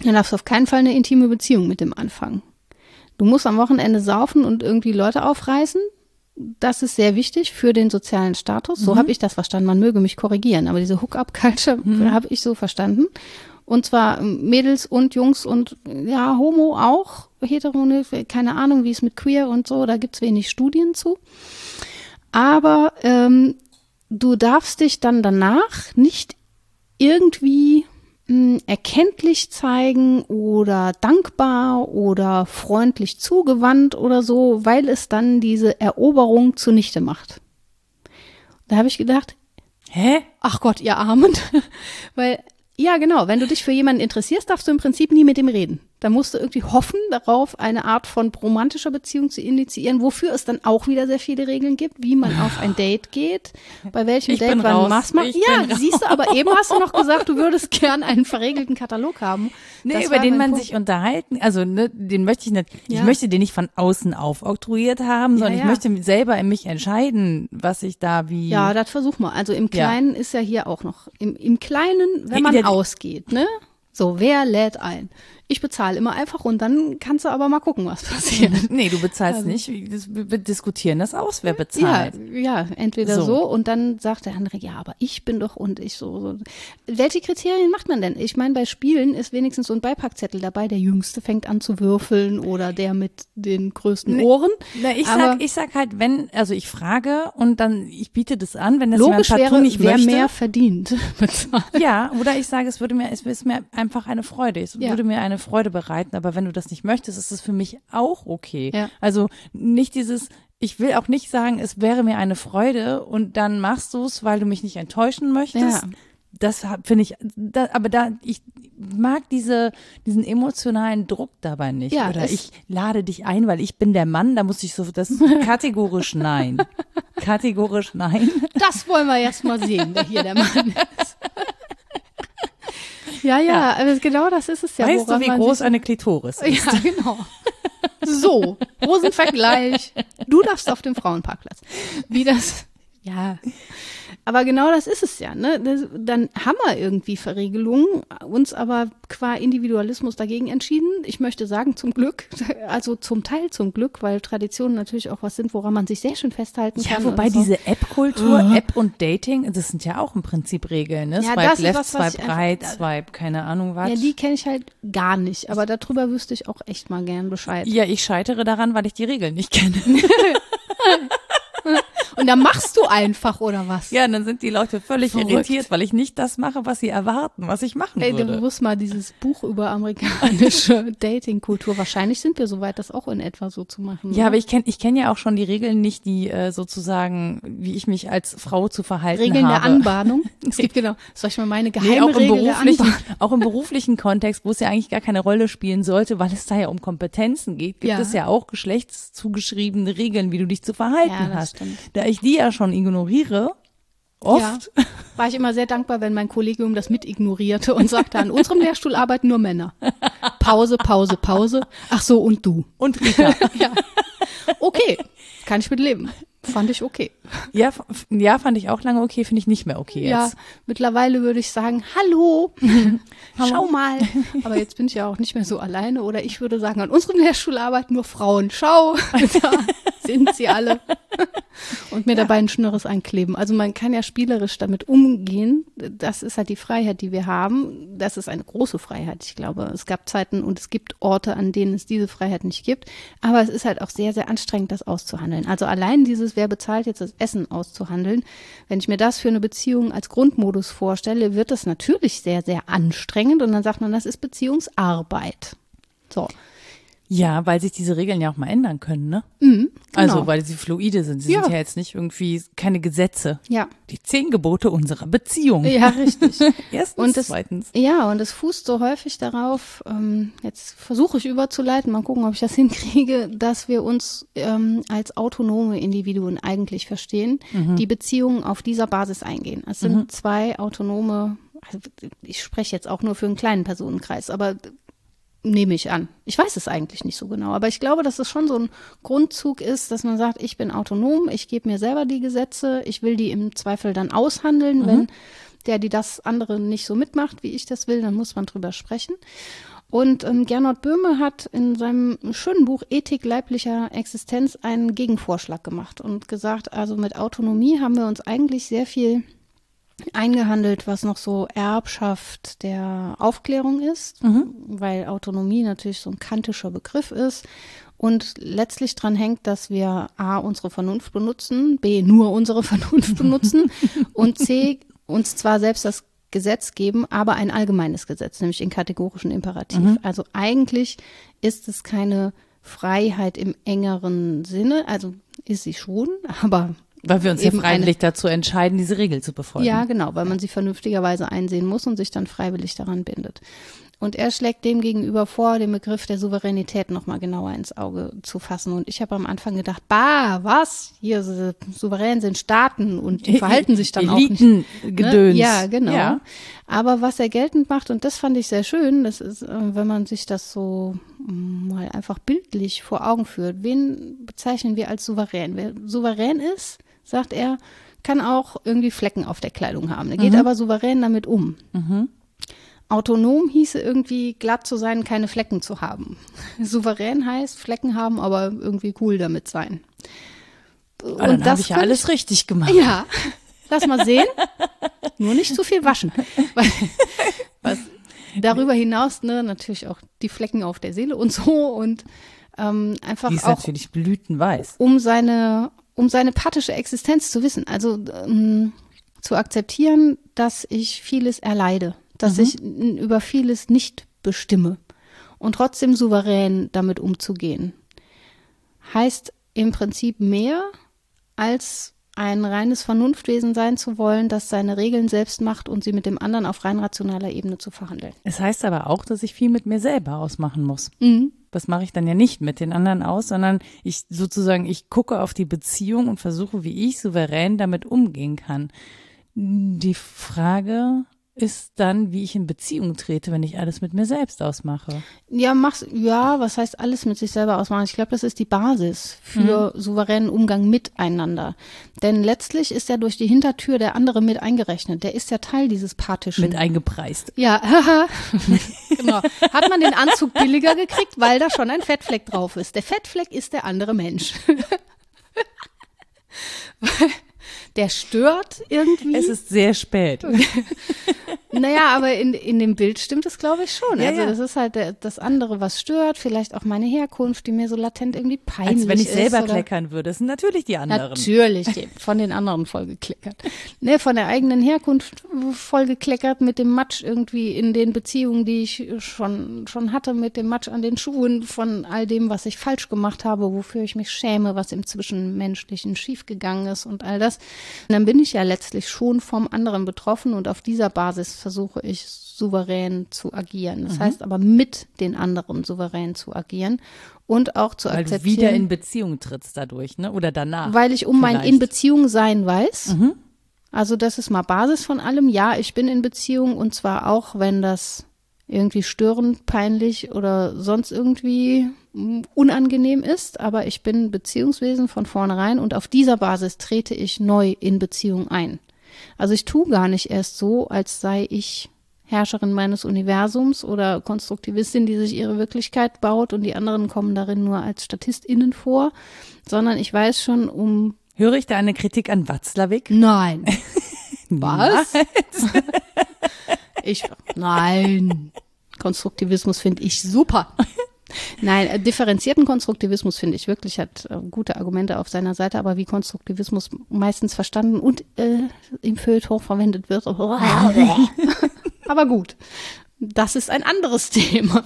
Speaker 2: dann darfst du auf keinen Fall eine intime Beziehung mit dem anfangen. Du musst am Wochenende saufen und irgendwie Leute aufreißen. Das ist sehr wichtig für den sozialen Status. So habe ich das verstanden. Man möge mich korrigieren, aber diese Hook-up-Culture habe ich so verstanden. Und zwar Mädels und Jungs und ja, Homo auch, hetero, ne, keine Ahnung, wie es mit Queer und so, da gibt's wenig Studien zu. Aber ähm, du darfst dich dann danach nicht irgendwie erkenntlich zeigen oder dankbar oder freundlich zugewandt oder so, weil es dann diese Eroberung zunichte macht. Da habe ich gedacht,
Speaker 1: Hä?
Speaker 2: ach Gott, ihr Armen. weil, ja genau, wenn du dich für jemanden interessierst, darfst du im Prinzip nie mit dem reden. Da musst du irgendwie hoffen darauf, eine Art von romantischer Beziehung zu initiieren, wofür es dann auch wieder sehr viele Regeln gibt, wie man auf ein Date geht, bei welchem
Speaker 1: Ich
Speaker 2: Date wann
Speaker 1: raus.
Speaker 2: was macht.
Speaker 1: Ich
Speaker 2: Ja, siehst du, aber eben hast du noch gesagt, du würdest gern einen verregelten Katalog haben.
Speaker 1: Nee,
Speaker 2: Das
Speaker 1: über den man
Speaker 2: Punkt.
Speaker 1: sich unterhalten, also ne, den möchte ich nicht, ich
Speaker 2: Ja.
Speaker 1: möchte den nicht von außen aufoktroyiert haben, sondern
Speaker 2: ja.
Speaker 1: ich möchte selber in mich entscheiden, was ich da wie.
Speaker 2: Ja, das versuch mal. Also im
Speaker 1: Ja.
Speaker 2: Kleinen ist ja hier auch noch, im, im Kleinen, wenn man
Speaker 1: Ja,
Speaker 2: ausgeht, ne? So, wer lädt ein? Ich bezahle immer einfach und dann kannst du aber mal gucken, was passiert.
Speaker 1: Nee, du bezahlst nicht. Das- Wir diskutieren das aus, wer bezahlt.
Speaker 2: Ja, ja, entweder
Speaker 1: So.
Speaker 2: so. und dann sagt der andere, ja, aber ich bin doch und ich so. so. Welche Kriterien macht man denn? Ich meine, bei Spielen ist wenigstens so ein Beipackzettel dabei, der Jüngste fängt an zu würfeln oder der mit den größten Ohren.
Speaker 1: Na, ich
Speaker 2: Aber-
Speaker 1: sag, ich sag halt, wenn, also ich frage und dann, ich biete das an, wenn das jemand
Speaker 2: Logisch
Speaker 1: partout
Speaker 2: wäre,
Speaker 1: nicht
Speaker 2: wer
Speaker 1: möchte.
Speaker 2: mehr verdient, bezahlt.
Speaker 1: Ja, oder ich sage, es würde mir, es ist mir einfach eine Freude. Es
Speaker 2: Ja.
Speaker 1: würde mir eine Freude bereiten, aber wenn du das nicht möchtest, ist es für mich auch okay.
Speaker 2: Ja.
Speaker 1: Also nicht dieses, ich will auch nicht sagen, es wäre mir eine Freude und dann machst du es, weil du mich nicht enttäuschen möchtest.
Speaker 2: Ja.
Speaker 1: Das finde ich, da, aber da, ich mag diese, diesen emotionalen Druck dabei nicht.
Speaker 2: Ja,
Speaker 1: Oder ich lade dich ein, weil ich bin der Mann, da muss ich so, das kategorisch nein. kategorisch nein.
Speaker 2: Das wollen wir erst mal sehen, wer hier der Mann ist. Ja, ja,
Speaker 1: Ja.
Speaker 2: aber genau das ist es ja.
Speaker 1: weißt du, wie groß eine Klitoris ist?
Speaker 2: Ja, genau. So, Rosenvergleich. Du darfst auf dem Frauenparkplatz. Wie das, ja. Aber genau das ist es ja, ne? Das, dann haben wir irgendwie Verregelungen, uns aber qua Individualismus dagegen entschieden. Ich möchte sagen, zum Glück, also zum Teil zum Glück, weil Traditionen natürlich auch was sind, woran man sich sehr schön festhalten
Speaker 1: Ja,
Speaker 2: kann.
Speaker 1: wobei
Speaker 2: und so.
Speaker 1: diese App-Kultur, App und Dating, das sind ja auch im Prinzip Regeln, ne?
Speaker 2: Ja,
Speaker 1: Swipe
Speaker 2: das ist
Speaker 1: left,
Speaker 2: was, was
Speaker 1: swipe right, swipe, keine Ahnung was.
Speaker 2: Ja, die kenne ich halt gar nicht, aber darüber wüsste ich auch echt mal gern Bescheid.
Speaker 1: Ja, ich scheitere daran, weil ich die Regeln nicht kenne.
Speaker 2: Und dann machst du einfach, oder was?
Speaker 1: Ja, und dann sind die Leute völlig
Speaker 2: Verrückt.
Speaker 1: irritiert, weil ich nicht das mache, was sie erwarten, was ich machen
Speaker 2: Ey, du
Speaker 1: würde.
Speaker 2: musst mal dieses Buch über amerikanische Datingkultur. Wahrscheinlich sind wir soweit, das auch in etwa so zu machen.
Speaker 1: Ja,
Speaker 2: ne?
Speaker 1: aber ich kenne ich kenn ja auch schon die Regeln nicht, die äh, sozusagen, wie ich mich als Frau zu verhalten
Speaker 2: Regeln
Speaker 1: habe.
Speaker 2: der Anbahnung. Es gibt genau. Soll ich mal meine geheime
Speaker 1: Nee, auch im,
Speaker 2: Regel der
Speaker 1: beruflichen, auch im beruflichen Kontext, wo es ja eigentlich gar keine Rolle spielen sollte, weil es da ja um Kompetenzen geht, gibt
Speaker 2: Ja.
Speaker 1: es ja auch geschlechtszugeschriebene Regeln, wie du dich zu verhalten
Speaker 2: Ja,
Speaker 1: hast.
Speaker 2: stimmt.
Speaker 1: Da ich die ja schon ignoriere, oft,
Speaker 2: Ja. War ich immer sehr dankbar, wenn mein Kollegium das mit ignorierte und sagte, an unserem Lehrstuhl arbeiten nur Männer. Pause, Pause, Pause. Ach so, und du.
Speaker 1: und Rita,
Speaker 2: Ja. Okay, kann ich mit leben. Fand ich okay.
Speaker 1: ja, ja, fand ich auch lange okay, finde ich nicht mehr okay
Speaker 2: Ja,
Speaker 1: jetzt.
Speaker 2: mittlerweile würde ich sagen, hallo, schau mal. Aber jetzt bin ich ja auch nicht mehr so alleine. Oder ich würde sagen, an unserem Lehrstuhl arbeiten nur Frauen. Schau, sind sie alle. und mir dabei ein Schnürres einkleben. Also man kann ja spielerisch damit umgehen. Das ist halt die Freiheit, die wir haben. Das ist eine große Freiheit. Ich glaube, es gab Zeiten und es gibt Orte, an denen es diese Freiheit nicht gibt. Aber es ist halt auch sehr, sehr anstrengend, das auszuhandeln. Also allein dieses, wer bezahlt jetzt das Essen auszuhandeln. Wenn ich mir das für eine Beziehung als Grundmodus vorstelle, wird das natürlich sehr, sehr anstrengend. Und dann sagt man, das ist Beziehungsarbeit. So.
Speaker 1: Ja, weil sich diese Regeln ja auch mal ändern können, ne?
Speaker 2: Mhm, genau.
Speaker 1: Also, weil sie fluide sind. Sie
Speaker 2: Ja.
Speaker 1: sind ja jetzt nicht irgendwie keine Gesetze.
Speaker 2: Ja.
Speaker 1: Die zehn Gebote unserer Beziehung.
Speaker 2: Ja, richtig.
Speaker 1: Erstens,
Speaker 2: Und das-
Speaker 1: zweitens.
Speaker 2: Ja, und es fußt so häufig darauf, ähm, jetzt versuche ich überzuleiten, mal gucken, ob ich das hinkriege, dass wir uns ähm, als autonome Individuen eigentlich verstehen, die Beziehungen auf dieser Basis eingehen. Es sind zwei autonome, also ich spreche jetzt auch nur für einen kleinen Personenkreis, aber nehme ich an. Ich weiß es eigentlich nicht so genau, aber ich glaube, dass es schon so ein Grundzug ist, dass man sagt, ich bin autonom, ich gebe mir selber die Gesetze, ich will die im Zweifel dann aushandeln, wenn der, die das andere nicht so mitmacht, wie ich das will, dann muss man drüber sprechen. Und ähm, Gernot Böhme hat in seinem schönen Buch Ethik leiblicher Existenz einen Gegenvorschlag gemacht und gesagt, also mit Autonomie haben wir uns eigentlich sehr viel eingehandelt, was noch so Erbschaft der Aufklärung ist, weil Autonomie natürlich so ein kantischer Begriff ist. Und letztlich dran hängt, dass wir A, unsere Vernunft benutzen, B, nur unsere Vernunft benutzen und C, uns zwar selbst das Gesetz geben, aber ein allgemeines Gesetz, nämlich den kategorischen Imperativ. Also eigentlich ist es keine Freiheit im engeren Sinne, also ist sie schon, aber
Speaker 1: Weil wir uns ja freiwillig dazu entscheiden, diese Regel zu befolgen.
Speaker 2: ja, genau, weil man sie vernünftigerweise einsehen muss und sich dann freiwillig daran bindet. Und er schlägt dem gegenüber vor, den Begriff der Souveränität nochmal genauer ins Auge zu fassen. Und ich habe am Anfang gedacht, bah, was? Hier so, souverän sind Staaten und die verhalten sich dann auch nicht.
Speaker 1: Elitengedöns.
Speaker 2: Ne? Ja, genau.
Speaker 1: Ja.
Speaker 2: Aber was er geltend macht, und das fand ich sehr schön, das ist, äh, wenn man sich das so mm, mal einfach bildlich vor Augen führt. Wen bezeichnen wir als souverän? Wer souverän ist, sagt er, kann auch irgendwie Flecken auf der Kleidung haben. Er geht aber souverän damit um. Autonom hieße irgendwie glatt zu sein, keine Flecken zu haben. Souverän heißt Flecken haben, aber irgendwie cool damit sein.
Speaker 1: Ah, dann habe ich ja alles richtig gemacht.
Speaker 2: ja, lass mal sehen. Nur nicht zu viel waschen. Weil, was, darüber hinaus, ne, natürlich auch die Flecken auf der Seele und so und ähm, einfach
Speaker 1: Die ist
Speaker 2: auch
Speaker 1: natürlich blütenweiß.
Speaker 2: um seine, um seine pathische Existenz zu wissen, also ähm, zu akzeptieren, dass ich vieles erleide, dass ich n- über vieles nicht bestimme und trotzdem souverän damit umzugehen. Heißt im Prinzip mehr als ein reines Vernunftwesen sein zu wollen, das seine Regeln selbst macht und sie mit dem anderen auf rein rationaler Ebene zu verhandeln.
Speaker 1: Es heißt aber auch, dass ich viel mit mir selber ausmachen muss.
Speaker 2: Mhm.
Speaker 1: Das mache ich dann ja nicht mit den anderen aus, sondern ich sozusagen, ich gucke auf die Beziehung und versuche, wie ich souverän damit umgehen kann. Die Frage ist dann, wie ich in Beziehung trete, wenn ich alles mit mir selbst ausmache.
Speaker 2: Ja, mach's, ja, was heißt alles mit sich selber ausmachen? Ich glaube, das ist die Basis für souveränen Umgang miteinander. Denn letztlich ist ja durch die Hintertür der andere mit eingerechnet. Der ist ja Teil dieses pathischen.
Speaker 1: Mit eingepreist.
Speaker 2: ja, haha. genau. Hat man den Anzug billiger gekriegt, weil da schon ein Fettfleck drauf ist. Der Fettfleck ist der andere Mensch. der stört irgendwie.
Speaker 1: Es ist sehr spät.
Speaker 2: Naja, aber in, in dem Bild stimmt es, glaube ich, schon.
Speaker 1: Ja,
Speaker 2: also
Speaker 1: ja.
Speaker 2: das ist halt der, das andere, was stört, vielleicht auch meine Herkunft, die mir so latent irgendwie peinlich
Speaker 1: Als wenn ich
Speaker 2: ist.
Speaker 1: selber
Speaker 2: oder-
Speaker 1: kleckern würde. Das sind natürlich die anderen.
Speaker 2: Natürlich, von den anderen vollgekleckert. Ne, von der eigenen Herkunft vollgekleckert mit dem Matsch irgendwie in den Beziehungen, die ich schon, schon hatte, mit dem Matsch an den Schuhen, von all dem, was ich falsch gemacht habe, wofür ich mich schäme, was im Zwischenmenschlichen schiefgegangen ist und all das. Und dann bin ich ja letztlich schon vom anderen betroffen und auf dieser Basis versuche ich souverän zu agieren.
Speaker 1: Mhm.
Speaker 2: Das heißt aber mit den anderen souverän zu agieren und auch zu
Speaker 1: Weil du
Speaker 2: akzeptieren.
Speaker 1: wieder in Beziehung trittst dadurch, ne? Oder danach.
Speaker 2: Weil ich um mein
Speaker 1: vielleicht. Mhm.
Speaker 2: in Beziehung sein weiß. Also das ist mal Basis von allem. Ja, ich bin in Beziehung und zwar auch, wenn das irgendwie störend, peinlich oder sonst irgendwie mm, unangenehm ist. Aber ich bin Beziehungswesen von vornherein und auf dieser Basis trete ich neu in Beziehung ein. Also ich tue gar nicht erst so, als sei ich Herrscherin meines Universums oder Konstruktivistin, die sich ihre Wirklichkeit baut und die anderen kommen darin nur als StatistInnen vor, sondern ich weiß schon um.
Speaker 1: Höre ich da eine Kritik an Watzlawick?
Speaker 2: Nein. Was? ich, nein. Konstruktivismus finde ich super. Nein, äh, differenzierten Konstruktivismus finde ich wirklich, hat äh, gute Argumente auf seiner Seite, aber wie Konstruktivismus meistens verstanden und äh, im Feuilleton verwendet wird. aber gut. Das ist ein anderes Thema.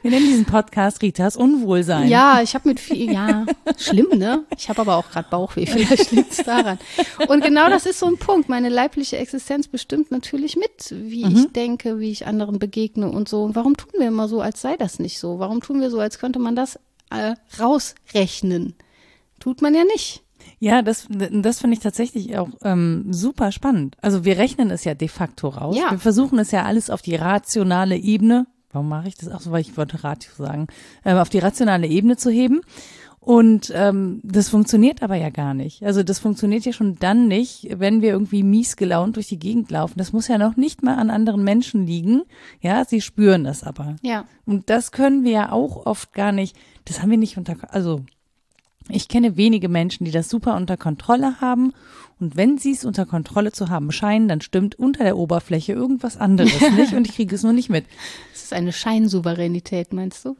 Speaker 1: Wir nennen diesen Podcast Ritas Unwohlsein.
Speaker 2: Ja, ich habe mit viel, ja, schlimm, ne? Ich habe aber auch gerade Bauchweh, vielleicht liegt es daran. Und genau das ist so ein Punkt. Meine leibliche Existenz bestimmt natürlich mit, wie mhm. ich denke, wie ich anderen begegne und so. Und warum tun wir immer so, als sei das nicht so? Warum tun wir so, als könnte man das äh, rausrechnen? Tut man ja nicht.
Speaker 1: Ja, das, das finde ich tatsächlich auch ähm, super spannend. Also wir rechnen es ja de facto raus. Ja. Wir versuchen es ja alles auf die rationale Ebene, warum mache ich das auch so, weil ich wollte Ratio sagen, äh, auf die rationale Ebene zu heben. Und ähm, das funktioniert aber ja gar nicht. Also das funktioniert ja schon dann nicht, wenn wir irgendwie mies gelaunt durch die Gegend laufen. Das muss ja noch nicht mal an anderen Menschen liegen. Ja, sie spüren das aber.
Speaker 2: Ja.
Speaker 1: Und das können wir ja auch oft gar nicht. Das haben wir nicht unter, also ich kenne wenige Menschen, die das super unter Kontrolle haben. Und wenn sie es unter Kontrolle zu haben scheinen, dann stimmt unter der Oberfläche irgendwas anderes nicht und ich kriege es nur nicht mit.
Speaker 2: Das ist eine Scheinsouveränität, meinst du?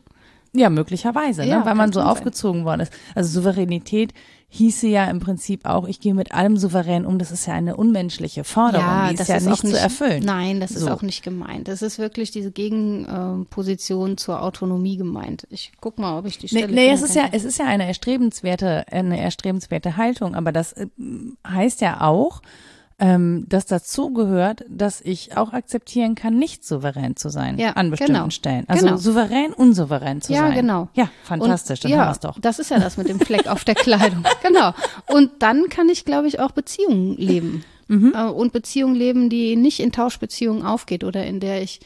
Speaker 1: Ja, möglicherweise, ne? ja, weil man so aufgezogen sein. worden ist. Also Souveränität hieße ja im Prinzip auch, ich gehe mit allem souverän um. Das ist ja eine unmenschliche Forderung, ja, die ist ja ist nicht, nicht, zu erfüllen.
Speaker 2: Nein, das so. ist auch nicht gemeint. Das ist wirklich diese Gegenposition zur Autonomie gemeint. Ich guck mal, ob ich die Stelle.
Speaker 1: Nee, nee es ist ja, es ist ja eine erstrebenswerte, eine erstrebenswerte Haltung, aber das äh, heißt ja auch, ähm, das dazu gehört, dass ich auch akzeptieren kann, nicht souverän zu sein ja, an bestimmten genau. Stellen. Also genau. souverän, unsouverän zu
Speaker 2: ja,
Speaker 1: sein.
Speaker 2: Ja, genau.
Speaker 1: Ja, fantastisch,
Speaker 2: Und, dann ja, haben doch. Das ist ja das mit dem Fleck auf der Kleidung. Genau. Und dann kann ich, glaube ich, auch Beziehungen leben. Mhm. Äh, und Beziehungen leben, die nicht in Tauschbeziehungen aufgeht oder in der ich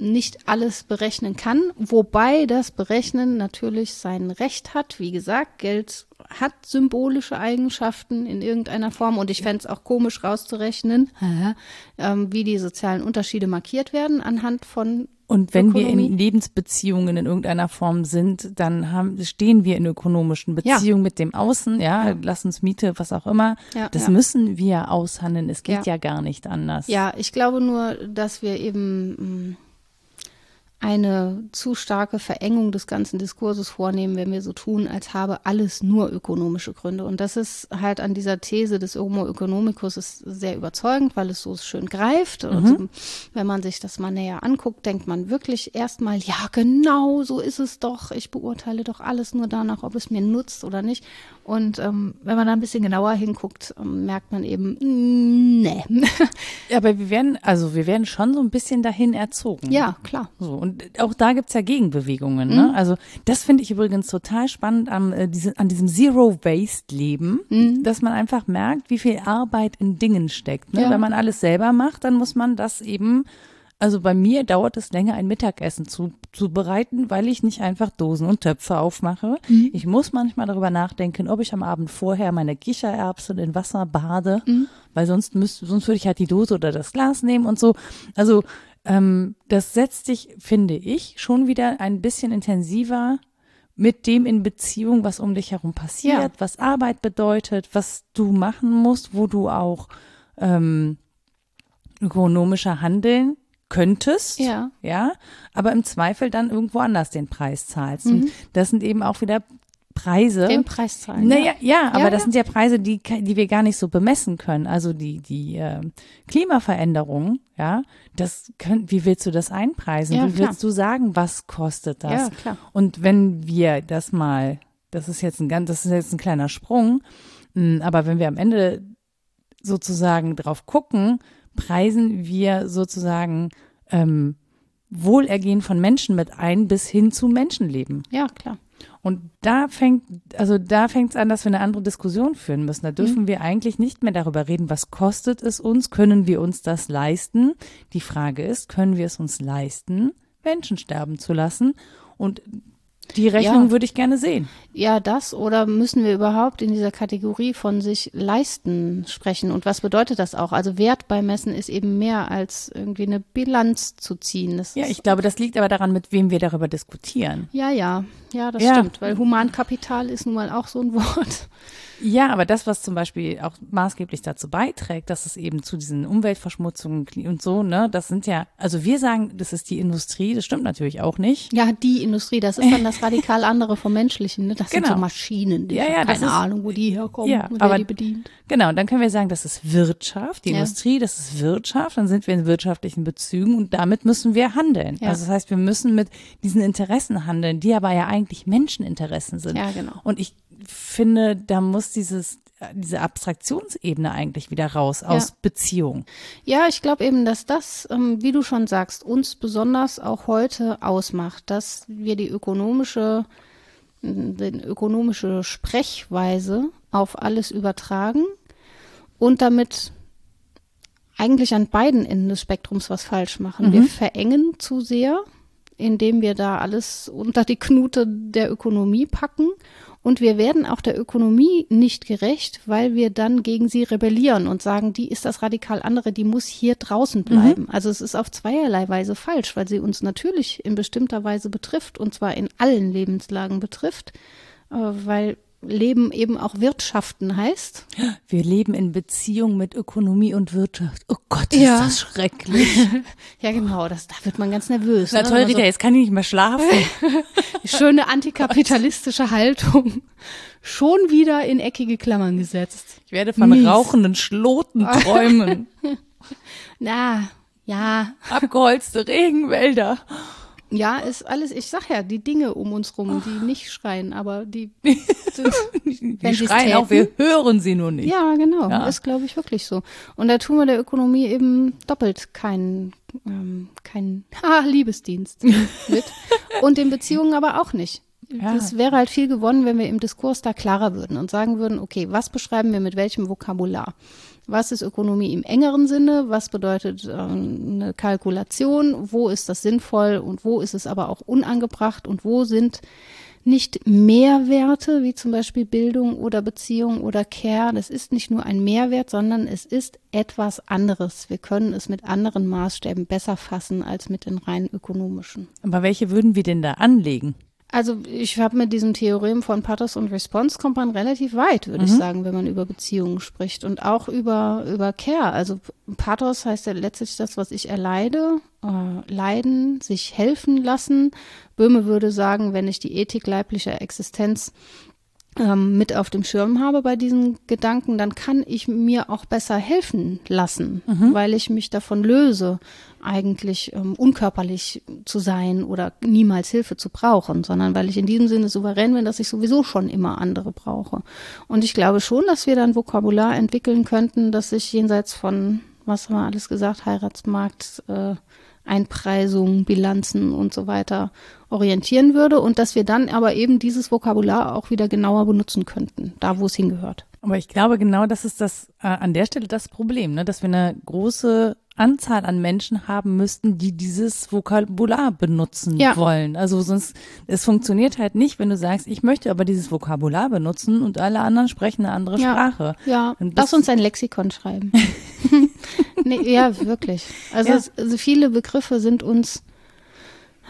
Speaker 2: nicht alles berechnen kann, wobei das Berechnen natürlich sein Recht hat. Wie gesagt, Geld hat symbolische Eigenschaften in irgendeiner Form und ich fände es auch komisch rauszurechnen, ähm, wie die sozialen Unterschiede markiert werden anhand von
Speaker 1: und wenn Ökonomie. wir in Lebensbeziehungen in irgendeiner Form sind, dann haben, stehen wir in ökonomischen Beziehungen ja. mit dem Außen, ja, ja, lass uns Miete, was auch immer. Ja, das müssen wir aushandeln. Es geht ja. gar nicht anders.
Speaker 2: Ja, ich glaube nur, dass wir eben mm, eine zu starke Verengung des ganzen Diskurses vornehmen, wenn wir so tun, als habe alles nur ökonomische Gründe. Und das ist halt an dieser These des Homo economicus ist sehr überzeugend, weil es so schön greift. Mhm. Also, wenn man sich das mal näher anguckt, denkt man wirklich erstmal, ja, genau, so ist es doch. Ich beurteile doch alles nur danach, ob es mir nutzt oder nicht. Und ähm, wenn man da ein bisschen genauer hinguckt, ähm, merkt man eben, mm, nee.
Speaker 1: ja, aber wir werden, also wir werden schon so ein bisschen dahin erzogen.
Speaker 2: Ja, klar.
Speaker 1: So, und auch da gibt's ja Gegenbewegungen. Ne? Mhm. Also das finde ich übrigens total spannend an, äh, diese, an diesem Zero-Waste-Leben, mhm. dass man einfach merkt, wie viel Arbeit in Dingen steckt. Ne? Ja. Wenn man alles selber macht, dann muss man das eben also bei mir dauert es länger, ein Mittagessen zu, zu bereiten, weil ich nicht einfach Dosen und Töpfe aufmache. Mhm. Ich muss manchmal darüber nachdenken, ob ich am Abend vorher meine Kichererbsen in Wasser bade, mhm. weil sonst müsste, sonst würde ich halt die Dose oder das Glas nehmen und so. Also ähm, das setzt sich, finde ich, schon wieder ein bisschen intensiver mit dem in Beziehung, was um dich herum passiert, ja. was Arbeit bedeutet, was du machen musst, wo du auch ähm, ökonomischer handeln könntest,
Speaker 2: ja.
Speaker 1: ja, aber im Zweifel dann irgendwo anders den Preis zahlst. Mhm. Und das sind eben auch wieder Preise.
Speaker 2: Den Preis zahlen.
Speaker 1: Naja, ja, ja aber ja, das sind ja Preise, die, die wir gar nicht so bemessen können. Also die, die äh, Klimaveränderung, ja, das können, wie willst du das einpreisen? Ja, wie klar. willst du sagen, was kostet das?
Speaker 2: Ja, klar.
Speaker 1: Und wenn wir das mal, das ist jetzt ein ganz, das ist jetzt ein kleiner Sprung, mh, hm, aber wenn wir am Ende sozusagen drauf gucken, preisen wir sozusagen ähm, Wohlergehen von Menschen mit ein bis hin zu Menschenleben.
Speaker 2: Ja, klar.
Speaker 1: Und da fängt, also da fängt es an, dass wir eine andere Diskussion führen müssen. Da dürfen mhm. wir eigentlich nicht mehr darüber reden, was kostet es uns, können wir uns das leisten? Die Frage ist, können wir es uns leisten, Menschen sterben zu lassen? Und Die Rechnung
Speaker 2: Ja.
Speaker 1: würde ich gerne sehen.
Speaker 2: Ja, das oder müssen wir überhaupt in dieser Kategorie von sich leisten sprechen? Und was bedeutet das auch? Also Wert beimessen ist eben mehr als irgendwie eine Bilanz zu ziehen. Das
Speaker 1: Ja, ich glaube, das liegt aber daran, mit wem wir darüber diskutieren.
Speaker 2: ja, ja, ja, das
Speaker 1: Ja.
Speaker 2: stimmt, weil Humankapital ist nun mal auch so ein Wort.
Speaker 1: Ja, aber das, was zum Beispiel auch maßgeblich dazu beiträgt, dass es eben zu diesen Umweltverschmutzungen und so, ne, das sind ja, also wir sagen, das ist die Industrie, das stimmt natürlich auch nicht.
Speaker 2: Ja, die Industrie, das ist dann das radikal andere vom Menschlichen. Ne? Das sind
Speaker 1: Genau.
Speaker 2: so Maschinen, die
Speaker 1: Ja, ja,
Speaker 2: keine
Speaker 1: ist-
Speaker 2: Ahnung, wo die herkommen
Speaker 1: Ja,
Speaker 2: und wer
Speaker 1: aber-
Speaker 2: die bedient.
Speaker 1: Genau, und dann können wir sagen, das ist Wirtschaft, die
Speaker 2: Ja.
Speaker 1: Industrie, das ist Wirtschaft, dann sind wir in wirtschaftlichen Bezügen und damit müssen wir handeln.
Speaker 2: Ja.
Speaker 1: Also das heißt, wir müssen mit diesen Interessen handeln, die aber ja eigentlich Menscheninteressen sind.
Speaker 2: Ja, genau.
Speaker 1: Und ich finde, da muss dieses diese Abstraktionsebene eigentlich wieder raus aus Beziehung.
Speaker 2: Ja, ich glaube eben, dass das, ähm, wie du schon sagst, uns besonders auch heute ausmacht, dass wir die ökonomische, die ökonomische Sprechweise auf alles übertragen und damit eigentlich an beiden Enden des Spektrums was falsch machen. Wir verengen zu sehr, indem wir da alles unter die Knute der Ökonomie packen. Und wir werden auch der Ökonomie nicht gerecht, weil wir dann gegen sie rebellieren und sagen, die ist das radikal andere, die muss hier draußen bleiben. Also es ist auf zweierlei Weise falsch, weil sie uns natürlich in bestimmter Weise betrifft und zwar in allen Lebenslagen betrifft, äh, weil Leben eben auch Wirtschaften heißt.
Speaker 1: Wir leben in Beziehung mit Ökonomie und Wirtschaft. Oh Gott, ist
Speaker 2: Ja.
Speaker 1: das schrecklich.
Speaker 2: Ja, genau, das, da wird man ganz nervös.
Speaker 1: Na
Speaker 2: ne?
Speaker 1: toll, Rita, jetzt kann ich nicht mehr schlafen.
Speaker 2: Schöne antikapitalistische Haltung schon wieder in eckige Klammern gesetzt.
Speaker 1: Ich werde von
Speaker 2: Mies.
Speaker 1: rauchenden Schloten träumen.
Speaker 2: Na, ja,
Speaker 1: Abgeholzte Regenwälder.
Speaker 2: Ja, ist alles, ich sag ja, die Dinge um uns rum, die nicht schreien, aber die,
Speaker 1: Die
Speaker 2: sie's
Speaker 1: schreien auch, wir
Speaker 2: täten.
Speaker 1: hören sie nur nicht.
Speaker 2: ja, genau,
Speaker 1: Ja.
Speaker 2: ist glaube ich wirklich so. Und da tun wir der Ökonomie eben doppelt keinen, ähm, keinen ha, Liebesdienst mit und den Beziehungen aber auch nicht.
Speaker 1: Ja.
Speaker 2: Es wäre halt viel gewonnen, wenn wir im Diskurs da klarer würden und sagen würden, okay, was beschreiben wir mit welchem Vokabular? Was ist Ökonomie im engeren Sinne? Was bedeutet ähm, eine Kalkulation? Wo ist das sinnvoll und wo ist es aber auch unangebracht? Und wo sind nicht Mehrwerte, wie zum Beispiel Bildung oder Beziehung oder Care? Das ist nicht nur ein Mehrwert, sondern es ist etwas anderes. Wir können es mit anderen Maßstäben besser fassen als mit den rein ökonomischen.
Speaker 1: Aber welche würden wir denn da anlegen?
Speaker 2: Also ich habe mit diesem Theorem von Pathos und Response kommt man relativ weit, würde ich sagen, wenn man über Beziehungen spricht und auch über über Care. Also Pathos heißt ja letztlich das, was ich erleide, äh, leiden, sich helfen lassen. Böhme würde sagen, wenn ich die Ethik leiblicher Existenz ähm, mit auf dem Schirm habe bei diesen Gedanken, dann kann ich mir auch besser helfen lassen, weil ich mich davon löse, eigentlich ähm, unkörperlich zu sein oder niemals Hilfe zu brauchen, sondern weil ich in diesem Sinne souverän bin, dass ich sowieso schon immer andere brauche. Und ich glaube schon, dass wir dann Vokabular entwickeln könnten, das sich jenseits von, was haben wir alles gesagt, Heiratsmarkt, äh, Einpreisung, Bilanzen und so weiter orientieren würde und dass wir dann aber eben dieses Vokabular auch wieder genauer benutzen könnten, da wo es hingehört.
Speaker 1: Aber ich glaube, genau das ist das äh, an der Stelle das Problem, ne? dass wir eine große Anzahl an Menschen haben müssten, die dieses Vokabular benutzen
Speaker 2: Ja.
Speaker 1: wollen. Also sonst, es funktioniert halt nicht, wenn du sagst, ich möchte aber dieses Vokabular benutzen und alle anderen sprechen eine andere
Speaker 2: Ja.
Speaker 1: Sprache.
Speaker 2: Ja, lass uns ein Lexikon schreiben. nee, ja, wirklich. Also,
Speaker 1: Ja.
Speaker 2: Es, also viele Begriffe sind uns,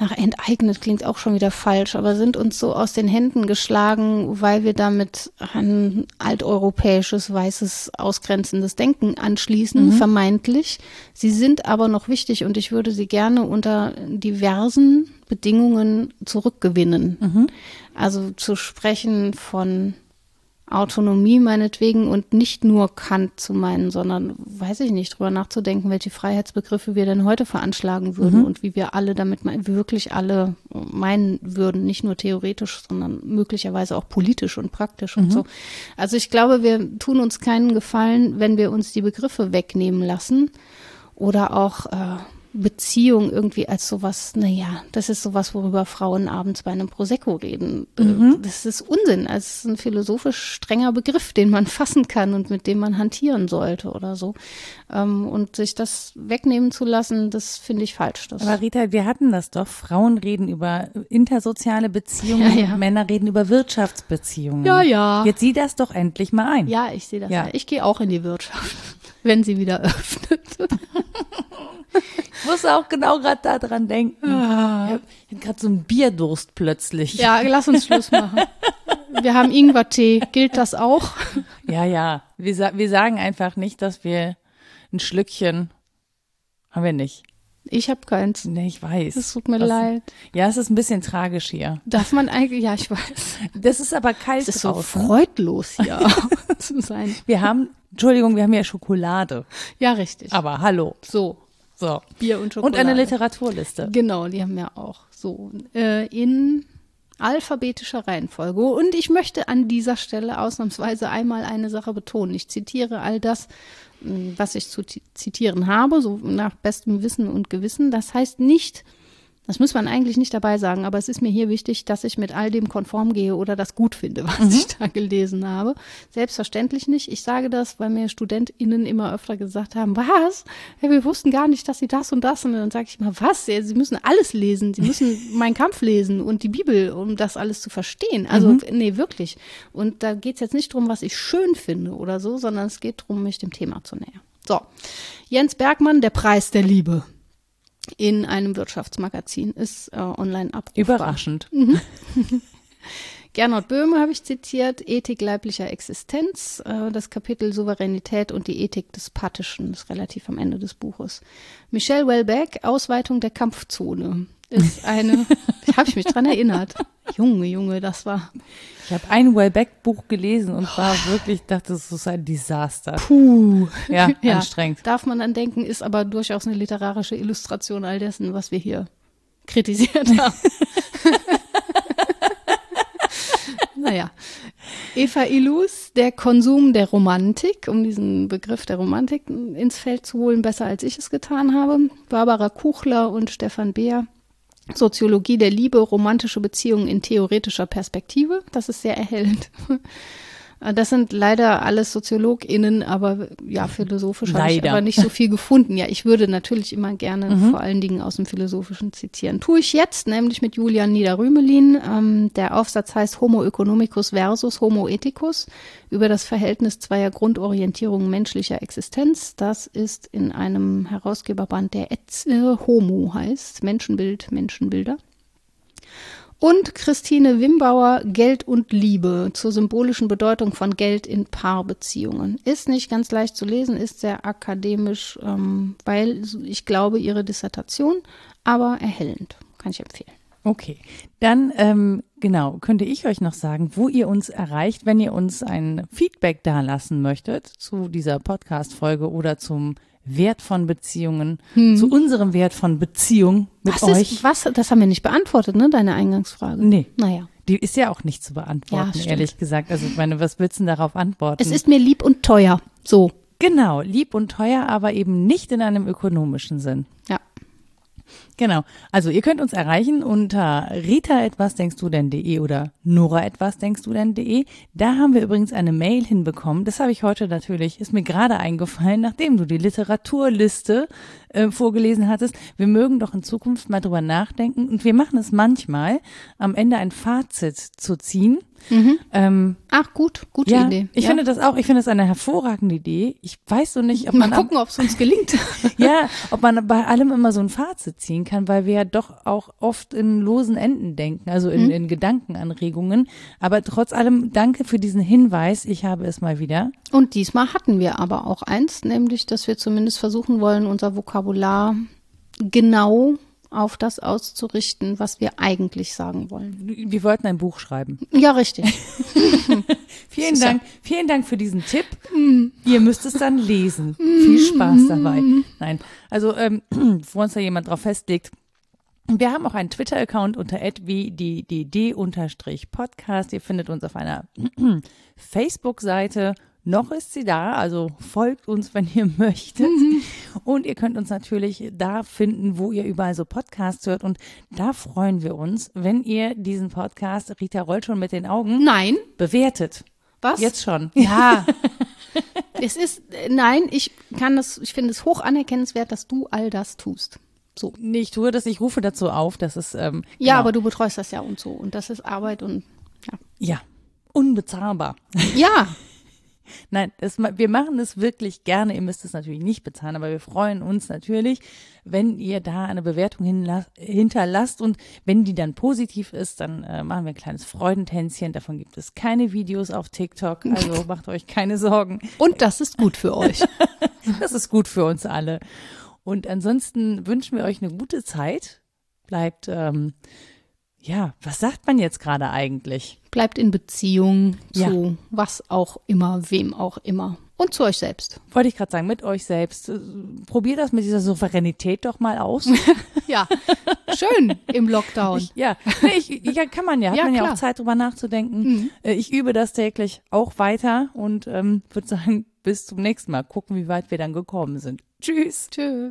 Speaker 2: ach, enteignet klingt auch schon wieder falsch, aber sind uns so aus den Händen geschlagen, weil wir damit ein alteuropäisches, weißes, ausgrenzendes Denken anschließen, vermeintlich. Sie sind aber noch wichtig und ich würde sie gerne unter diversen Bedingungen zurückgewinnen. Also zu sprechen von Autonomie meinetwegen und nicht nur Kant zu meinen, sondern, weiß ich nicht, drüber nachzudenken, welche Freiheitsbegriffe wir denn heute veranschlagen würden und wie wir alle damit wirklich alle meinen würden, nicht nur theoretisch, sondern möglicherweise auch politisch und praktisch und so. Also ich glaube, wir tun uns keinen Gefallen, wenn wir uns die Begriffe wegnehmen lassen oder auch äh, Beziehung irgendwie als sowas, naja, das ist sowas, worüber Frauen abends bei einem Prosecco reden. Äh, mhm. Das ist Unsinn. Also es ist ein philosophisch strenger Begriff, den man fassen kann und mit dem man hantieren sollte oder so. Ähm, und sich das wegnehmen zu lassen, das finde ich falsch. Das
Speaker 1: Aber Rita, wir hatten das doch. Frauen reden über intersoziale Beziehungen, ja, ja. Männer reden über Wirtschaftsbeziehungen.
Speaker 2: Ja, ja.
Speaker 1: Jetzt sieh das doch endlich mal ein.
Speaker 2: Ja, ich sehe das. Ja. Ich gehe auch in die Wirtschaft, wenn sie wieder öffnet.
Speaker 1: Ich muss auch genau gerade daran denken. Ah. Ich habe hab gerade so einen Bierdurst plötzlich.
Speaker 2: Ja, lass uns Schluss machen. Wir haben Ingwertee. Gilt das auch?
Speaker 1: Ja, ja. Wir, sa wir sagen einfach nicht, dass wir ein Schlückchen haben wir nicht.
Speaker 2: Ich habe keins.
Speaker 1: Nee, ich weiß.
Speaker 2: Es tut mir das, leid.
Speaker 1: Ja, es ist ein bisschen tragisch hier.
Speaker 2: Darf man eigentlich, ja, ich weiß.
Speaker 1: Das ist aber kalt
Speaker 2: Es ist so freudlos hier zu sein.
Speaker 1: Wir haben, Entschuldigung, wir haben ja Schokolade.
Speaker 2: Ja, richtig.
Speaker 1: Aber hallo.
Speaker 2: So.
Speaker 1: So.
Speaker 2: Bier und Schokolade.
Speaker 1: Und eine Literaturliste.
Speaker 2: Genau, die haben wir auch. So. Äh, in alphabetischer Reihenfolge. Und ich möchte an dieser Stelle ausnahmsweise einmal eine Sache betonen. Ich zitiere all das, was ich zu zitieren habe, so nach bestem Wissen und Gewissen. Das heißt nicht, das muss man eigentlich nicht dabei sagen, aber es ist mir hier wichtig, dass ich mit all dem konform gehe oder das gut finde, was mhm. ich da gelesen habe. Selbstverständlich nicht. Ich sage das, weil mir StudentInnen immer öfter gesagt haben, was? Ja, wir wussten gar nicht, dass sie das und das. Und dann sage ich mal, was? Sie müssen alles lesen. Sie müssen Mein Kampf lesen und die Bibel, um das alles zu verstehen. Also, mhm. nee, wirklich. Und da geht es jetzt nicht darum, was ich schön finde oder so, sondern es geht darum, mich dem Thema zu nähern. So, Jens Bergmann, der Preis der Liebe in einem Wirtschaftsmagazin ist äh, online abrufbar.
Speaker 1: Überraschend. Mhm.
Speaker 2: Gernot Böhme habe ich zitiert, Ethik leiblicher Existenz, äh, das Kapitel Souveränität und die Ethik des Pathischen, ist relativ am Ende des Buches. Michelle Welbeck, Ausweitung der Kampfzone, ist eine, habe ich mich dran erinnert. Junge, Junge, das war.
Speaker 1: Ich habe ein Wellbeck-Buch gelesen und war wirklich, dachte, das ist ein Desaster.
Speaker 2: Puh.
Speaker 1: Ja, ja, anstrengend.
Speaker 2: Darf man dann denken, ist aber durchaus eine literarische Illustration all dessen, was wir hier kritisiert haben. naja. Eva Illus, der Konsum der Romantik, um diesen Begriff der Romantik ins Feld zu holen, besser als ich es getan habe. Barbara Kuchler und Stefan Beer Soziologie der Liebe, romantische Beziehungen in theoretischer Perspektive. Das ist sehr erhellend. Das sind leider alles SoziologInnen, aber ja, philosophisch habe ich aber nicht so viel gefunden. Ja, ich würde natürlich immer gerne mhm. vor allen Dingen aus dem Philosophischen zitieren. Tue ich jetzt, nämlich mit Julian Niederrümelin. Ähm, der Aufsatz heißt Homo economicus versus Homo ethicus über das Verhältnis zweier Grundorientierungen menschlicher Existenz. Das ist in einem Herausgeberband, der Etze Homo heißt, Menschenbild, Menschenbilder. Und Christine Wimbauer, Geld und Liebe zur symbolischen Bedeutung von Geld in Paarbeziehungen. Ist nicht ganz leicht zu lesen, ist sehr akademisch, ähm, weil ich glaube, ihre Dissertation, aber erhellend. Kann ich empfehlen.
Speaker 1: Okay, dann ähm, genau, könnte ich euch noch sagen, wo ihr uns erreicht, wenn ihr uns ein Feedback dalassen möchtet zu dieser Podcast-Folge oder zum Wert von Beziehungen, hm. zu unserem Wert von Beziehung mit
Speaker 2: was
Speaker 1: euch.
Speaker 2: Ist, was, das haben wir nicht beantwortet, ne, deine Eingangsfrage.
Speaker 1: Nee.
Speaker 2: Naja.
Speaker 1: Die ist ja auch nicht zu beantworten, ja, ehrlich gesagt. Also ich meine, was willst du denn darauf antworten?
Speaker 2: Es ist mir lieb und teuer. So.
Speaker 1: Genau, lieb und teuer, aber eben nicht in einem ökonomischen Sinn.
Speaker 2: Ja.
Speaker 1: Genau. Also ihr könnt uns erreichen unter rita etwas denkst du denn.de oder nora etwas denkst du denn.de. Da haben wir übrigens eine Mail hinbekommen. Das habe ich heute natürlich, ist mir gerade eingefallen, nachdem du die Literaturliste äh, vorgelesen hattest. Wir mögen doch in Zukunft mal drüber nachdenken und wir machen es manchmal, am Ende ein Fazit zu ziehen
Speaker 2: Mhm. Ähm, Ach gut, gute
Speaker 1: ja,
Speaker 2: Idee.
Speaker 1: Ich ja. finde das auch, ich finde das eine hervorragende Idee. Ich weiß so nicht, ob man.
Speaker 2: Mal gucken, ob es uns gelingt.
Speaker 1: ja, ob man bei allem immer so ein Fazit ziehen kann, weil wir ja doch auch oft in losen Enden denken, also in, mhm. in Gedankenanregungen. Aber trotz allem danke für diesen Hinweis. Ich habe es mal wieder.
Speaker 2: Und diesmal hatten wir aber auch eins, nämlich, dass wir zumindest versuchen wollen, unser Vokabular genau auf das auszurichten, was wir eigentlich sagen wollen.
Speaker 1: Wir wollten ein Buch schreiben.
Speaker 2: Ja, richtig.
Speaker 1: vielen Dank, vielen Dank für diesen Tipp. Mm. Ihr müsst es dann lesen. Viel Spaß dabei. Nein, also ähm, wo uns da jemand drauf festlegt, wir haben auch einen Twitter-Account unter wddd-podcast. Ihr findet uns auf einer Facebook-Seite noch ist sie da, also folgt uns, wenn ihr möchtet.
Speaker 2: Mhm.
Speaker 1: Und ihr könnt uns natürlich da finden, wo ihr überall so Podcasts hört. Und da freuen wir uns, wenn ihr diesen Podcast, Rita rollt schon mit den Augen,
Speaker 2: Nein.
Speaker 1: bewertet.
Speaker 2: Was?
Speaker 1: Jetzt schon.
Speaker 2: Ja. es ist, nein, ich kann das, ich finde es hoch anerkennenswert, dass du all das tust. So.
Speaker 1: Nee, ich tue das, ich rufe dazu auf, dass es, ähm,
Speaker 2: Ja,
Speaker 1: genau.
Speaker 2: aber du betreust das ja und so. Und das ist Arbeit und, ja.
Speaker 1: Ja, unbezahlbar.
Speaker 2: Ja,
Speaker 1: Nein, das, wir machen es wirklich gerne. Ihr müsst es natürlich nicht bezahlen, aber wir freuen uns natürlich, wenn ihr da eine Bewertung hinterlasst und wenn die dann positiv ist, dann äh, machen wir ein kleines Freudentänzchen. Davon gibt es keine Videos auf TikTok, also macht euch keine Sorgen.
Speaker 2: und das ist gut für euch.
Speaker 1: Das ist gut für uns alle. Und ansonsten wünschen wir euch eine gute Zeit. Bleibt, ähm, ja, was sagt man jetzt gerade eigentlich?
Speaker 2: Bleibt in Beziehung
Speaker 1: Ja.
Speaker 2: zu was auch immer, wem auch immer. Und zu euch selbst.
Speaker 1: Wollte ich gerade sagen, mit euch selbst. Äh, Probiert das mit dieser Souveränität doch mal aus.
Speaker 2: Ja, schön im Lockdown.
Speaker 1: Ich, ja, nee, ich, ja, kann man ja. Hat
Speaker 2: Ja,
Speaker 1: man ja
Speaker 2: klar.
Speaker 1: auch Zeit drüber nachzudenken. Äh, Ich übe das täglich auch weiter und ähm, würde sagen, bis zum nächsten Mal. Gucken, wie weit wir dann gekommen sind. Tschüss.
Speaker 2: Tschö.